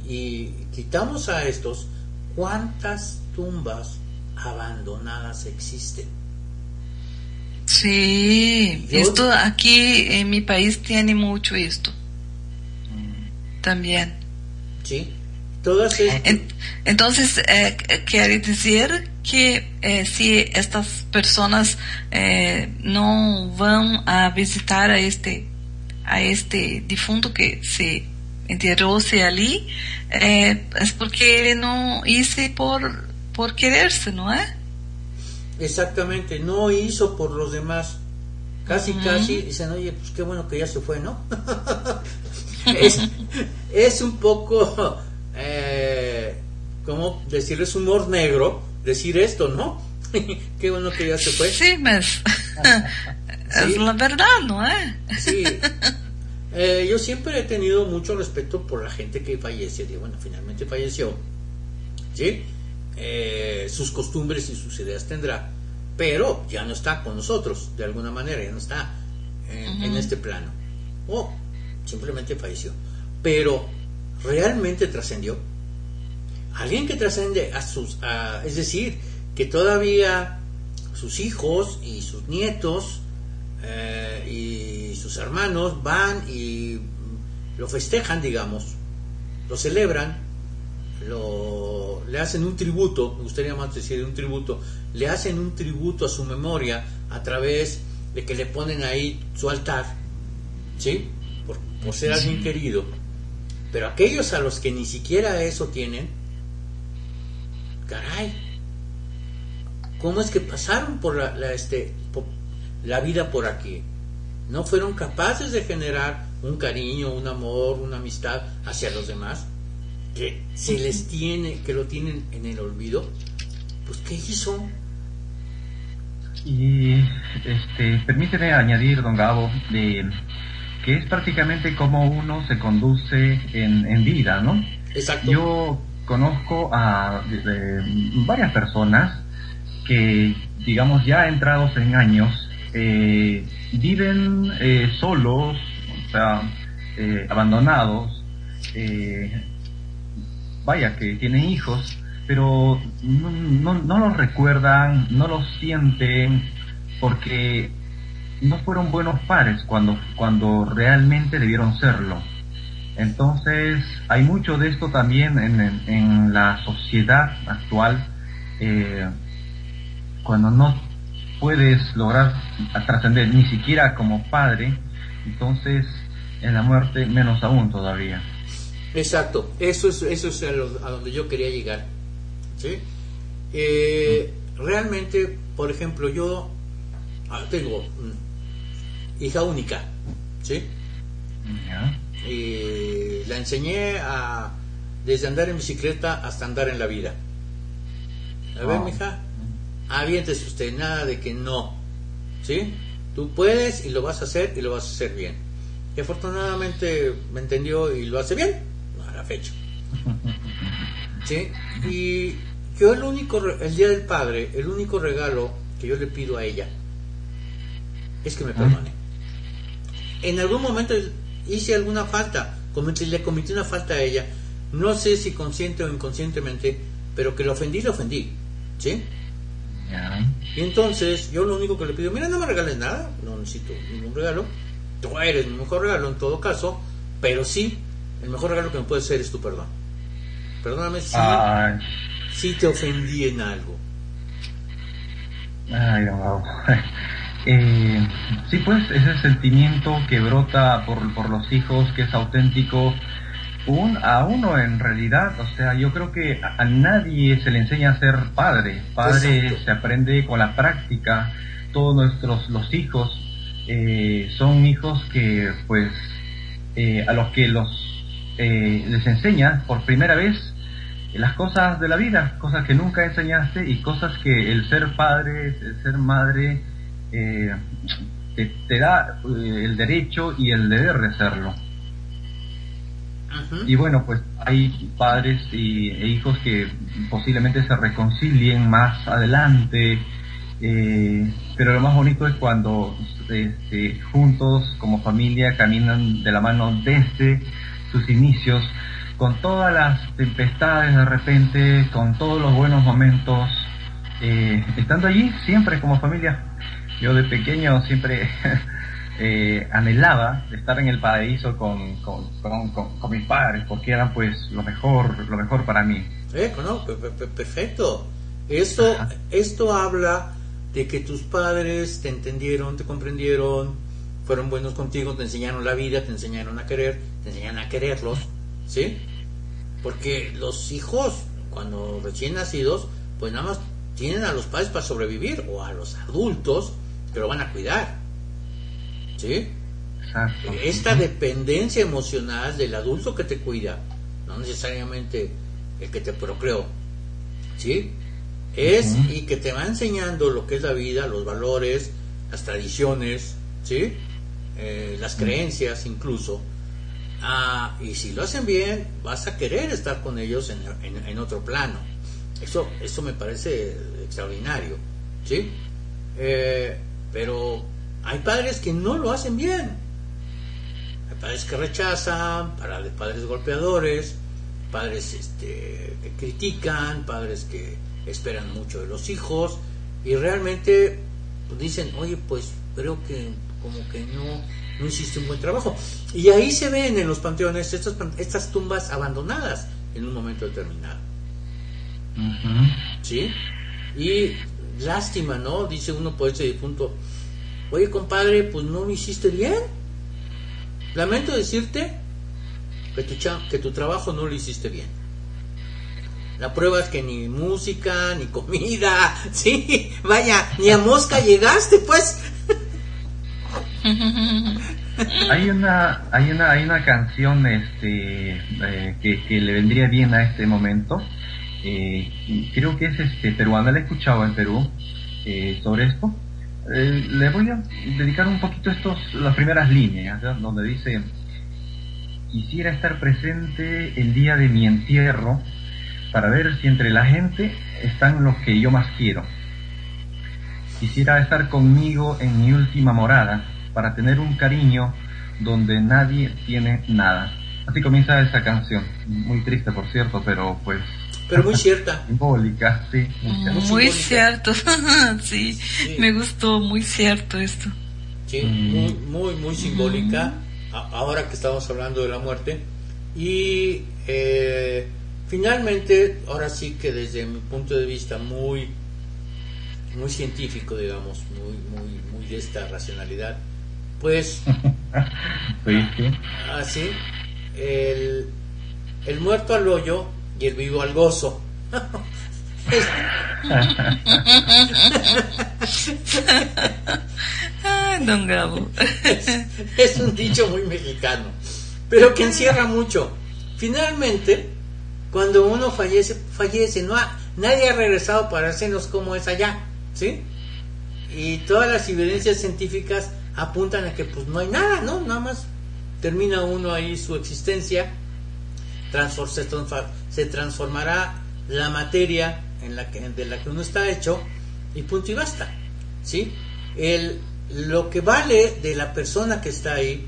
y quitamos a estos, ¿cuántas tumbas abandonadas existen? Sí, esto aquí en mi país tiene mucho esto. También. Sí, todas Entonces, eh, quiere decir que eh, si estas personas eh, no van a visitar a este a este difunto que se enterró-se ali, é, é porque ele não hizo por, por quererse, ¿no es? Exactamente, no hizo por los demás. Casi, uh -huh. casi dicen, oye, pues qué bueno que ya se fue, ¿no? es, es, un poco, eh, ¿cómo decirles? Humor negro decir esto, ¿no? qué bueno que ya se fue. Sí, es la verdad, ¿no es? sí. Eh, yo siempre he tenido mucho respeto por la gente que fallece. Digo, bueno, finalmente falleció. ¿Sí? Eh, sus costumbres y sus ideas tendrá. Pero ya no está con nosotros, de alguna manera, ya no está en, uh -huh. en este plano. O simplemente falleció. Pero realmente trascendió. Alguien que trascende a sus. A, es decir, que todavía sus hijos y sus nietos eh, y sus hermanos van y lo festejan, digamos, lo celebran, lo, le hacen un tributo, me gustaría más decir un tributo, le hacen un tributo a su memoria a través de que le ponen ahí su altar, ¿sí? Por, por ser alguien querido. Pero aquellos a los que ni siquiera eso tienen, caray, ¿cómo es que pasaron por la, la este, por la vida por aquí? No fueron capaces de generar un cariño, un amor, una amistad hacia los demás, que se les tiene, que lo tienen en el olvido. Pues, ¿qué hizo? Y este, permíteme añadir, don Gabo, de, que es prácticamente como uno se conduce en, en vida, ¿no? Exacto. Yo conozco a de, varias personas que, digamos, ya entrados en años, eh, viven eh, solos, o sea, eh, abandonados, vaya, que tienen hijos, pero no, no, no los recuerdan, no los sienten, porque no fueron buenos padres cuando, cuando realmente debieron serlo. Entonces, hay mucho de esto también en, en, la sociedad actual, eh, cuando no puedes lograr trascender ni siquiera como padre, entonces en la muerte menos aún todavía. Exacto, eso es, eso es a, lo, a donde yo quería llegar. ¿sí? Eh, mm. Realmente, por ejemplo, yo tengo hija única, ¿sí? Yeah. Y la enseñé a desde andar en bicicleta hasta andar en la vida. A ver, oh. mija, aviéntese usted, nada de que no. ¿Sí? Tú puedes y lo vas a hacer y lo vas a hacer bien. Y afortunadamente me entendió y lo hace bien a la fecha. ¿Sí? Y yo el único, el Día del Padre, el único regalo que yo le pido a ella es que me perdone. En algún momento hice alguna falta, cometí, le cometí una falta a ella, no sé si consciente o inconscientemente, pero que lo ofendí, lo ofendí. ¿Sí? Y entonces yo lo único que le pido, mira, no me regales nada, no necesito ningún regalo, tú eres mi mejor regalo en todo caso, pero sí, el mejor regalo que me puede ser es tu perdón. Perdóname si, Ay. si te ofendí en algo. Ay, wow. Eh, sí, pues ese sentimiento que brota por, por los hijos, que es auténtico, un, a uno en realidad, o sea, yo creo que a, a nadie se le enseña a ser padre. Padre Exacto. se aprende con la práctica. Todos nuestros los hijos eh, son hijos que, pues, eh, a los que los eh, les enseñas por primera vez las cosas de la vida, cosas que nunca enseñaste y cosas que el ser padre, el ser madre, eh, te, te, da eh, el derecho y el deber de serlo. Y bueno, pues hay padres y, e hijos que posiblemente se reconcilien más adelante, eh, pero lo más bonito es cuando este, juntos como familia caminan de la mano desde sus inicios, con todas las tempestades de repente, con todos los buenos momentos, eh, estando allí siempre como familia. Yo de pequeño siempre eh, anhelaba estar en el paraíso con, con, con, mis padres, porque eran pues lo mejor, lo mejor para mí. Eh, no, perfecto. Esto, esto habla de que tus padres te entendieron, te comprendieron, fueron buenos contigo, te enseñaron la vida, te enseñaron a querer, te enseñaron a quererlos, ¿sí? Porque los hijos, cuando recién nacidos, pues nada más tienen a los padres para sobrevivir o a los adultos que lo van a cuidar, ¿sí? Esta dependencia emocional del adulto que te cuida, no necesariamente el que te procreó, ¿sí? es y que te va enseñando lo que es la vida, los valores, las tradiciones, ¿sí? Eh, las creencias incluso. Ah, y si lo hacen bien, vas a querer estar con ellos en, otro plano. Eso, eso me parece extraordinario, ¿sí? Eh, pero hay padres que no lo hacen bien. Hay padres que rechazan, padres golpeadores, padres este, que critican, padres que esperan mucho de los hijos y realmente pues, dicen, oye, pues creo que como que no, no hiciste un buen trabajo. Y ahí se ven en los panteones estas, estas tumbas abandonadas en un momento determinado. ¿Sí? Y lástima, ¿no? Dice uno por ese difunto, oye compadre, pues no lo hiciste bien. Lamento decirte que tu, que tu trabajo no lo hiciste bien. La prueba es que ni música, ni comida, sí, vaya, ni a mosca llegaste, pues. hay una, hay una, hay una canción, este, eh, que, le vendría bien a este momento. Eh, creo que es este peruana, la he escuchado en Perú eh, sobre esto. le voy a dedicar un poquito estos, las primeras líneas, donde dice quisiera estar presente el día de mi entierro para ver si entre la gente están los que yo más quiero. Quisiera estar conmigo en mi última morada para tener un cariño donde nadie tiene nada. Así comienza esa canción, muy triste por cierto, pero pues... Pero muy cierta. Simbólica, sí. Muy, cierto, sí, me gustó, muy cierto esto. Sí, muy, muy, muy simbólica, ahora que estamos hablando de la muerte. Y eh, Finalmente, ahora sí que desde mi punto de vista muy, muy científico, digamos, muy, muy, muy de esta racionalidad, pues, así, el, el muerto al hoyo y el vivo al gozo. don Gabo. es, un dicho muy mexicano, pero que encierra mucho. Finalmente, cuando uno fallece, fallece, no nadie ha regresado para hacernos como es allá, ¿sí? Y todas las evidencias científicas apuntan a que pues no hay nada, ¿no? Nada más termina uno ahí su existencia, se, transformará la materia en la que, de la que uno está hecho y punto y basta, ¿sí? El, lo que vale de la persona que está ahí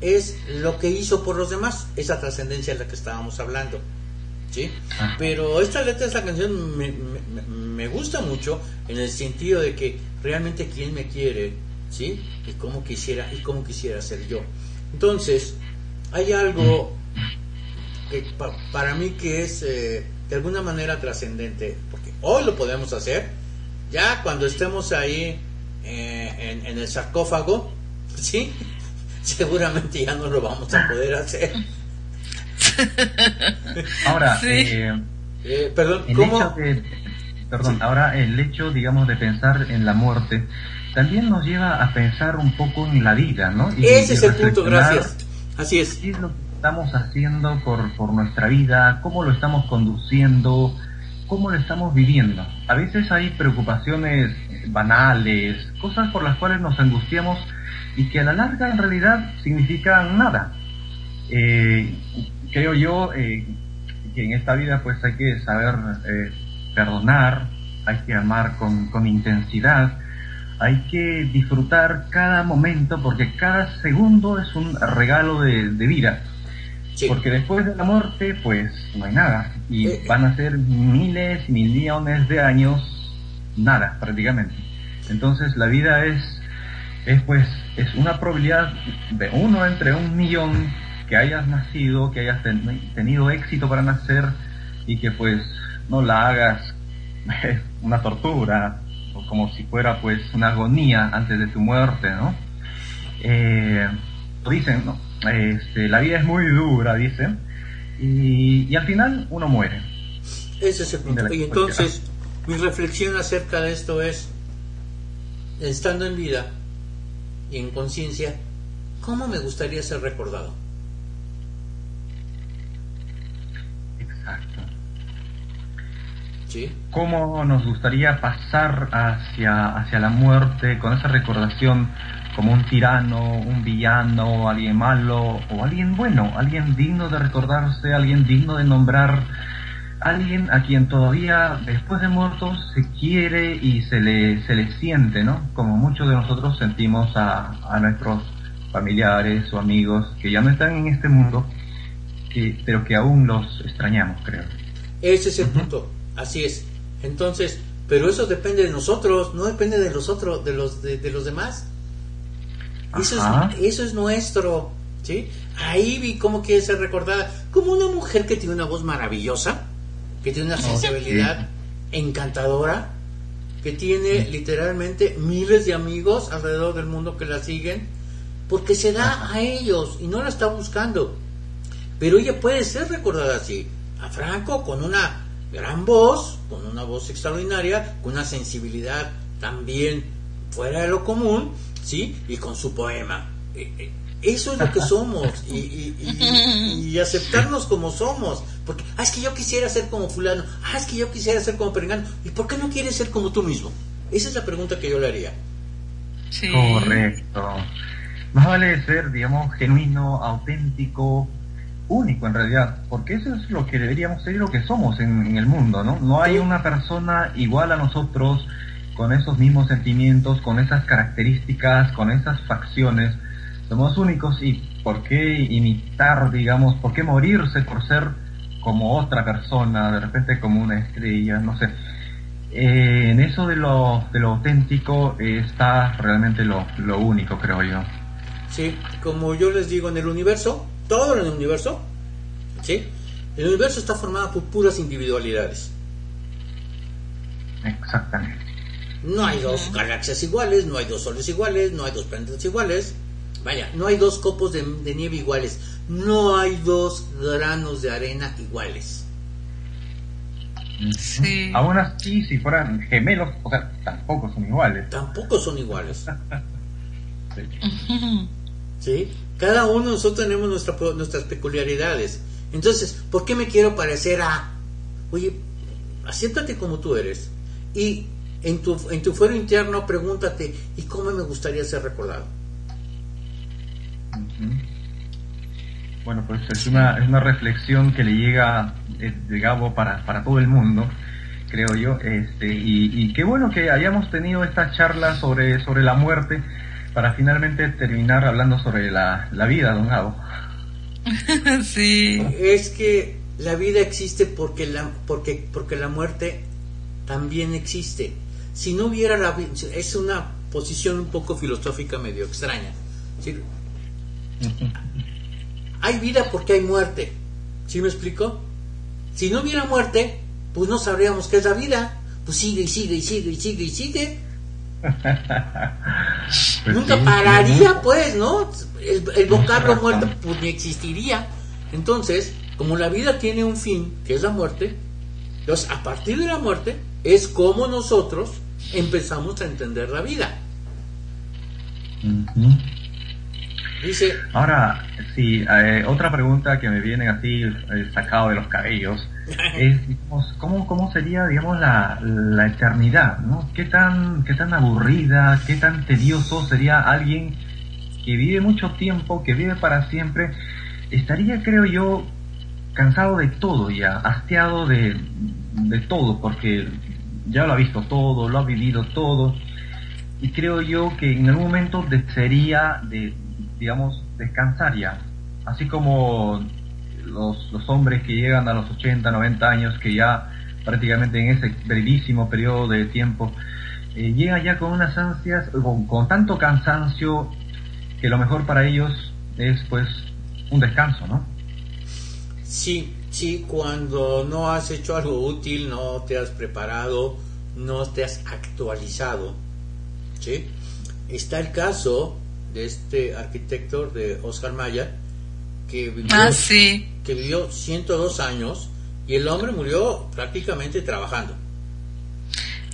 es lo que hizo por los demás, esa trascendencia de la que estábamos hablando. ¿sí? Pero esta letra esta canción me, me, gusta mucho en el sentido de que realmente quién me quiere, ¿sí? Y cómo quisiera, y cómo quisiera ser yo. Entonces, hay algo que para mí que es eh, de alguna manera trascendente, porque hoy lo podemos hacer, ya cuando estemos ahí eh, en, en el sarcófago, ¿sí? Seguramente ya no lo vamos a poder hacer. Ahora, eh, eh, perdón, el Hecho de, perdón, ahora el hecho, digamos, de pensar en la muerte también nos lleva a pensar un poco en la vida, ¿no? Ese es el punto, gracias. Así es. ¿Qué es lo que estamos haciendo por, por nuestra vida? ¿Cómo lo estamos conduciendo? ¿Cómo lo estamos viviendo? A veces hay preocupaciones banales, cosas por las cuales nos angustiamos y que a la larga en realidad significan nada. Eh, creo yo eh, que en esta vida pues hay que saber eh, perdonar, hay que amar con, con intensidad, hay que disfrutar cada momento porque cada segundo es un regalo de, de vida. Porque después de la muerte, pues no hay nada. Y Eh, van a ser miles millones de años, nada prácticamente. Entonces la vida es, es pues, es una probabilidad de uno entre un millón que hayas nacido, que hayas ten- tenido éxito para nacer y que pues no la hagas una tortura o como si fuera pues una agonía antes de tu muerte, ¿no? Eh, dicen, ¿no? Este, la vida es muy dura, dicen, y, y al final uno muere. Ese es el punto. Y entonces, mi reflexión acerca de esto es, estando en vida y en conciencia, ¿cómo me gustaría ser recordado? Exacto. ¿Sí? ¿Cómo nos gustaría pasar hacia, hacia la muerte con esa recordación como un tirano, un villano, alguien malo o alguien bueno, alguien digno de recordarse, alguien digno de nombrar, alguien a quien todavía después de muertos se quiere y se le, se le siente, ¿no? Como muchos de nosotros sentimos a, a nuestros familiares o amigos que ya no están en este mundo, que, pero que aún los extrañamos, creo. Ese es el punto. Así es. Entonces, pero eso depende de nosotros, no depende de los otros, de los de, de los demás. Eso es, eso es nuestro, ¿sí? Ahí vi cómo quiere ser recordada como una mujer que tiene una voz maravillosa, que tiene una sensibilidad encantadora, que tiene literalmente miles de amigos alrededor del mundo que la siguen, porque se da a ellos y no la está buscando. Pero ella puede ser recordada así. A Franco con una gran voz, con una voz extraordinaria, con una sensibilidad también fuera de lo común, ¿sí? Y con su poema. Eh, eh, Eso es lo que somos y, y- y- y aceptarnos como somos. Porque, ah, es que yo quisiera ser como fulano, ah, es que yo quisiera ser como perengano. ¿Y por qué no quieres ser como tú mismo? Esa es la pregunta que yo le haría. Sí. Correcto. Más vale ser, digamos, genuino, auténtico, único en realidad, porque eso es lo que deberíamos ser y lo que somos en, en el mundo, ¿no? No hay una persona igual a nosotros, con esos mismos sentimientos, con esas características, con esas facciones. Somos únicos y ¿por qué imitar, digamos, por qué morirse por ser como otra persona, de repente como una estrella, no sé? Eh, en eso de lo, de lo auténtico eh, está realmente lo, lo único, creo yo. ¿sí? Como yo les digo, en el universo, todo en el universo, ¿sí? El universo está formado por puras individualidades. Exactamente. No hay dos galaxias iguales, no hay dos soles iguales, no hay dos planetas iguales. Vaya, no hay dos copos de, de nieve iguales. No hay dos granos de arena iguales. Sí. Aún así, si fueran gemelos, o sea, tampoco son iguales. Tampoco son iguales. Sí. ¿sí? Cada uno de nosotros tenemos nuestra, nuestras peculiaridades. Entonces, ¿por qué me quiero parecer a? Oye, acéptate como tú eres. Y en tu, en tu fuero interno pregúntate, ¿y cómo me gustaría ser recordado? Bueno, pues es una, es una reflexión que le llega eh, de Gabo para, para todo el mundo, creo yo. Este, y, y qué bueno que hayamos tenido esta charla sobre, sobre la muerte para finalmente terminar hablando sobre la, la vida, don Gabo. sí. Es que la vida existe porque la, porque, porque la muerte también existe. Si no hubiera la vida, es una posición un poco filosófica medio extraña. ¿sí? Hay vida porque hay muerte. ¿Sí me explico? Si no hubiera muerte, pues no sabríamos qué es la vida. Pues sigue y sigue y sigue y sigue y sigue. Pues Nunca sí, pararía, pues, ¿no? El, el vocablo muerte pues ni existiría. Entonces, como la vida tiene un fin, que es la muerte, entonces a partir de la muerte es como nosotros empezamos a entender la vida. Dice, Ahora, sí, eh, otra pregunta que me viene así eh, sacado de los cabellos es, digamos, ¿cómo, ¿cómo sería, digamos, la, la eternidad, ¿no? ¿Qué tan, ¿Qué tan aburrida, qué tan tedioso sería alguien que vive mucho tiempo, que vive para siempre? Estaría, creo yo, cansado de todo ya, hastiado de, de todo, porque ya lo ha visto todo, lo ha vivido todo, y creo yo que en algún momento desearía de, digamos, descansar ya, así como los, los hombres que llegan a los 80, 90 años, que ya prácticamente en ese brevísimo periodo de tiempo, eh, llegan ya con unas ansias, con, con tanto cansancio, que lo mejor para ellos es pues un descanso, ¿no? Sí, sí, cuando no has hecho algo útil, no te has preparado, no te has actualizado. ¿sí? Está el caso de este arquitecto de Oscar Mayer, que vivió, Ah, sí. que vivió 102 años y el hombre murió prácticamente trabajando.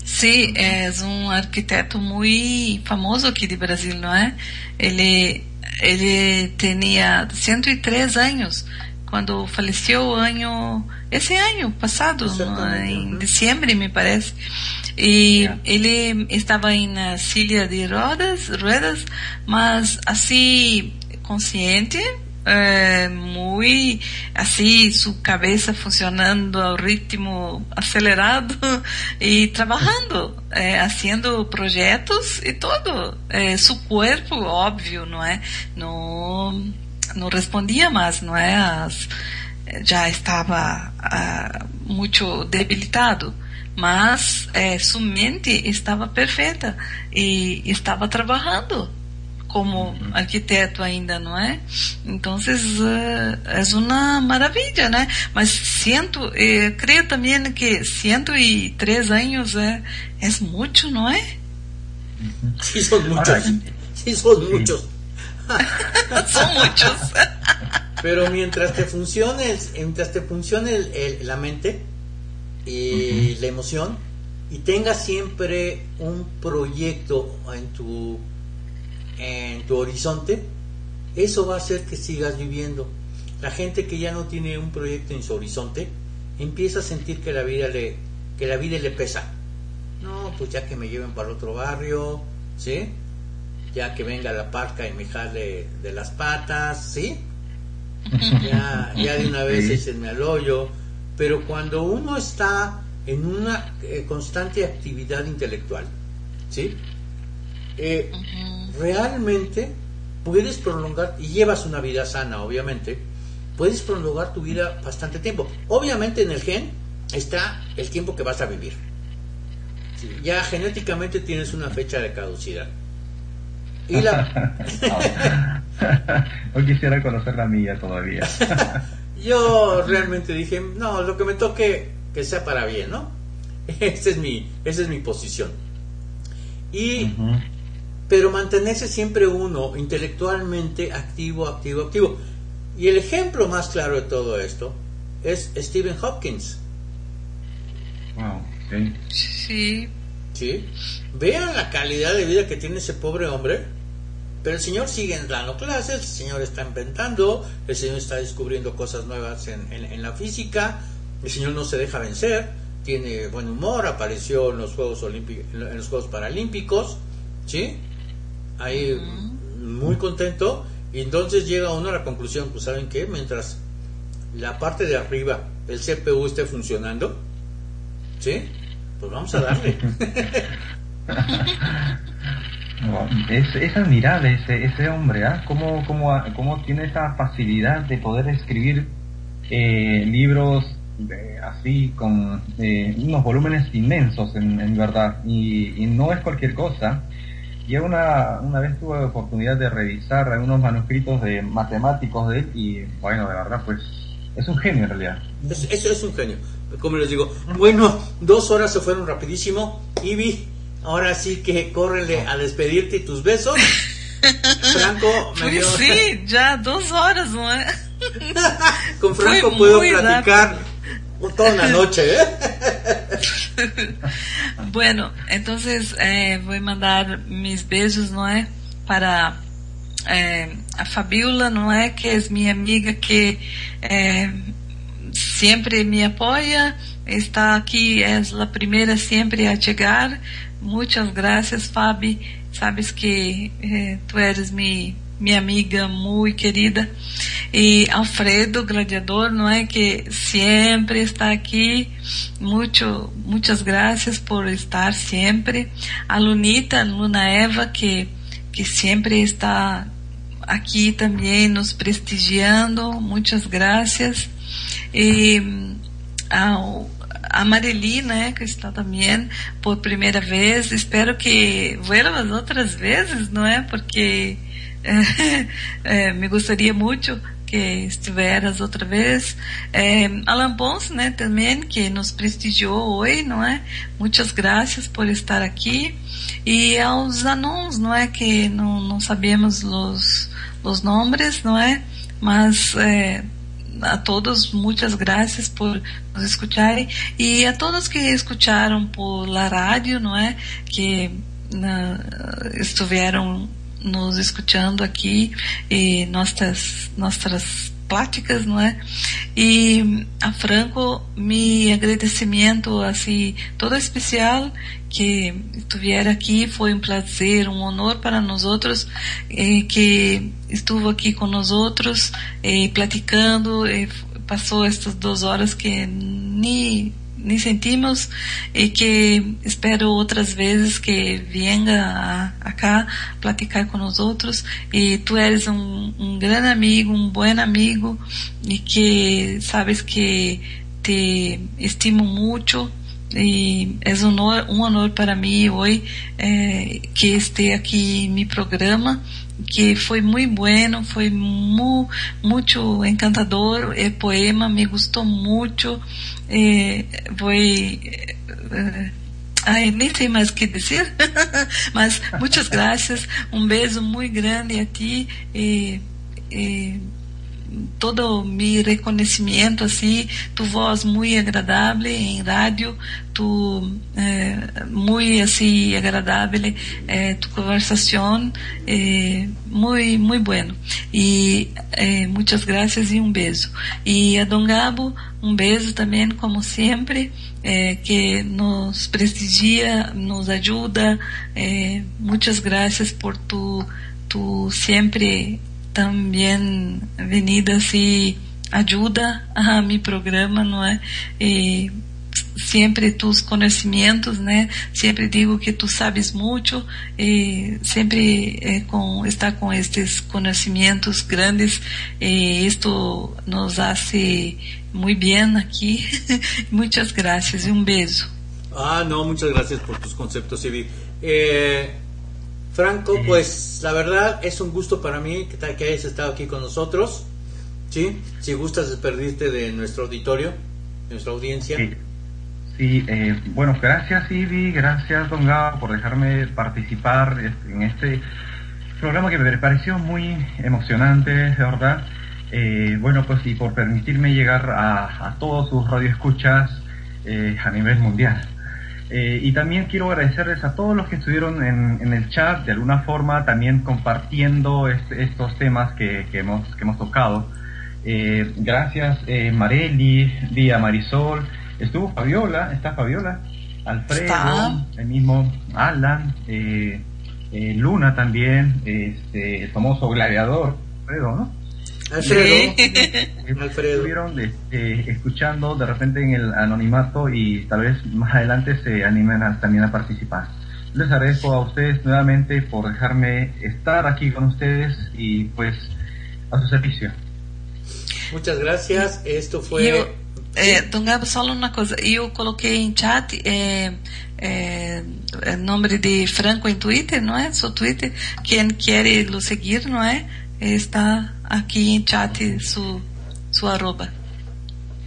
Sim, é um arquiteto muito famoso aqui de Brasil, não é? Ele, ele tinha 103 anos quando faleceu ano esse ano passado, em dezembro, me parece. E Yeah. ele estava em na silla de rodas, rodas, mas assim consciente, é, muito assim, sua cabeça funcionando ao ritmo acelerado e trabalhando, é, fazendo projetos e tudo. É, seu corpo, óbvio, não é? Não, não respondia mais, não é? As, já estava ah, muito debilitado mas eh, sua mente estava perfeita e estava trabalhando como arquiteto ainda, não é? Então, eh, é uma maravilha, né? Mas cento, eh, creio também que 103 anos é, é muito, não é? Sí, son muchos. Ahora, Sí, son muchos. Pero mientras te funcione, mientras te funcione el- el- la mente y la emoción y tengas siempre un proyecto en tu en tu horizonte, eso va a hacer que sigas viviendo. La gente que ya no tiene un proyecto en su horizonte empieza a sentir que la vida le que la vida le pesa. No, pues ya que me lleven para otro barrio, ¿sí? Ya que venga la parca y me jale de las patas, ¿sí? ya, ya de una vez échenme al hoyo, pero cuando uno está en una eh, constante actividad intelectual, ¿sí? Eh, realmente puedes prolongar, y llevas una vida sana, obviamente, puedes prolongar tu vida bastante tiempo. Obviamente en el gen está el tiempo que vas a vivir. Sí, ya genéticamente tienes una fecha de caducidad. Y la, Hoy quisiera conocer la mía todavía. Yo realmente dije, no, lo que me toque que sea para bien, ¿no? Esa es mi, esa es mi posición. Y, pero mantenerse siempre uno intelectualmente activo, activo, activo. Y el ejemplo más claro de todo esto es Stephen Hopkins. Wow, sí. ¿sí? Vean la calidad de vida que tiene ese pobre hombre. Pero el Señor sigue dando clases, el Señor está inventando, el Señor está descubriendo cosas nuevas en, en- en la física, el Señor no se deja vencer, tiene buen humor, apareció en los Juegos Olímpicos, en los Juegos Paralímpicos, ¿sí? Ahí muy contento, y entonces llega uno a la conclusión, pues ¿saben qué? Mientras la parte de arriba, el CPU esté funcionando, ¿sí? Pues vamos a darle. Wow, Es, es admirable ese, ese hombre, ¿ah? ¿Cómo, cómo, cómo tiene esa facilidad de poder escribir eh, libros de- así con eh, unos volúmenes inmensos en, en verdad y, y no es cualquier cosa. Yo una, una vez tuve la oportunidad de revisar algunos manuscritos de matemáticos de él y bueno, de verdad pues es un genio en realidad. Es- Eso es un genio. Como les digo, bueno, dos horas se fueron rapidísimo. Ivy, ahora sí que córrele a despedirte y tus besos. Franco, me dio- sim, já duas horas, não é? con Franco puedo platicar toda una noche, ¿eh? Bueno, entonces eh, vou mandar mis beijos, não é? Para eh, a Fabiola, não é? Que é minha amiga que eh, sempre me apoia, está aqui, é a primeira sempre a chegar. Muitas graças, Fabi. Sabes que eh, tu eres mi, minha amiga muito querida. Y Alfredo Gladiador, ¿no es? Que siempre está aquí. Mucho, muchas gracias por estar siempre. A Lunita, Luna Eva, que, que siempre está aquí también nos prestigiando. Muchas gracias. Y ao a Marili, né, que está também por primeira vez. Espero que vuelvas outras vezes, não é? Porque é, me gostaria muito que estiveras outra vez. É, Alan Pons, né, também, que nos prestigiou hoje, não é? Muitas graças por estar aqui. E aos anons, não é? Que não, não sabemos os, os nomes, não é? Mas é, a todos muitas graças por nos escutarem e a todos que escutaram por la rádio, não é? Que na, estiveram nos escutando aqui e nossas nossas pláticas, não é? E a Franco, meu agradecimento assim todo especial que estiver aqui foi um prazer, um honor para nós outros eh, que estuvo aqui com nós outros eh, platicando, eh, passou estas duas horas que nem nem sentimos e que espero outras vezes que venha acá platicar com nós outros e tu eres um, um grande amigo, um bom amigo e que sabes que te estimo muito e é um honor, um honor para mim hoje eh, que esteja aqui em meu programa que foi muito bueno, foi mu, muito encantador el poema, me gostou muito, eh, foi eh, Ai, nem sei mais o que dizer, mas muitas graças, um beijo muito grande a ti e, e todo mi reconhecimento assim, tu voz muito agradável em rádio, tu eh, muito assim agradável, eh, tu conversação eh, muito muito bueno. E eh, muitas graças e um beijo. E a Dom Gabo, um beijo também como sempre, que nos prestigia, nos ajuda. Muitas graças por tu tu sempre também venidas e ajuda a mi programa, não é? E sempre tus conhecimentos, né? Sempre digo que tu sabes muito e sempre eh, com está com estes conhecimentos grandes e isto nos hace muito bem aqui. muitas graças e um beijo. Ah, no, muchas gracias por tus conceptos, Ivy. Eh, Franco, pues la verdad es un gusto para mí que, que hayas estado aquí con nosotros. ¿Sí? Si gustas despedirte de nuestro auditorio, de nuestra audiencia. Sí, sí eh, bueno, gracias Ivy, gracias Don Gabo por dejarme participar en este programa que me pareció muy emocionante, de verdad. Eh, bueno, pues y por permitirme llegar a, a todos sus radioescuchas eh, a nivel mundial. Eh, y también quiero agradecerles a todos los que estuvieron en, en el chat, de alguna forma también compartiendo estos temas que, que, hemos, que hemos tocado. Eh, gracias eh, Mareli, Día Marisol, estuvo Fabiola, está Fabiola, Alfredo, Está. el mismo Alan, eh, Luna también, este, el famoso gladiador, Alfredo, ¿no? Alfredo. Alfredo. Estuvieron de- eh, escuchando de repente en el anonimato y tal vez más adelante se animen a- también a participar. Les agradezco a ustedes nuevamente por dejarme estar aquí con ustedes y pues a su servicio. Muchas gracias. Esto fue. Eu, é, Dom Gabo, só uma coisa. Eu coloquei em chat é, é, é, nome de Franco em Twitter, não é? Seu Twitter. Quem quer lo seguir, não é? Está aqui em chat su, su arroba.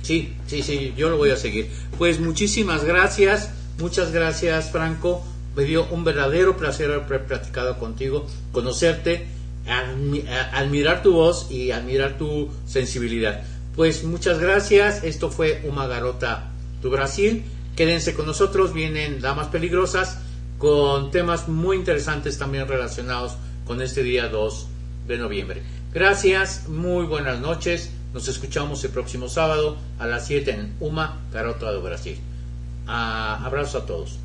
Sí, sí, sí, yo lo voy a seguir. Pues muchísimas gracias, muchas gracias Franco. Me dio un verdadero placer haber platicado contigo, conocerte, admirar tu voz y admirar tu sensibilidad. Pues muchas gracias, esto fue Uma Garota do Brasil. Quédense con nosotros, vienen Damas Peligrosas con temas muy interesantes también relacionados con este día 2 de noviembre. Gracias, muy buenas noches. Nos escuchamos el próximo sábado a las 7 en Uma, Garota do Brasil. Ah, abrazos a todos.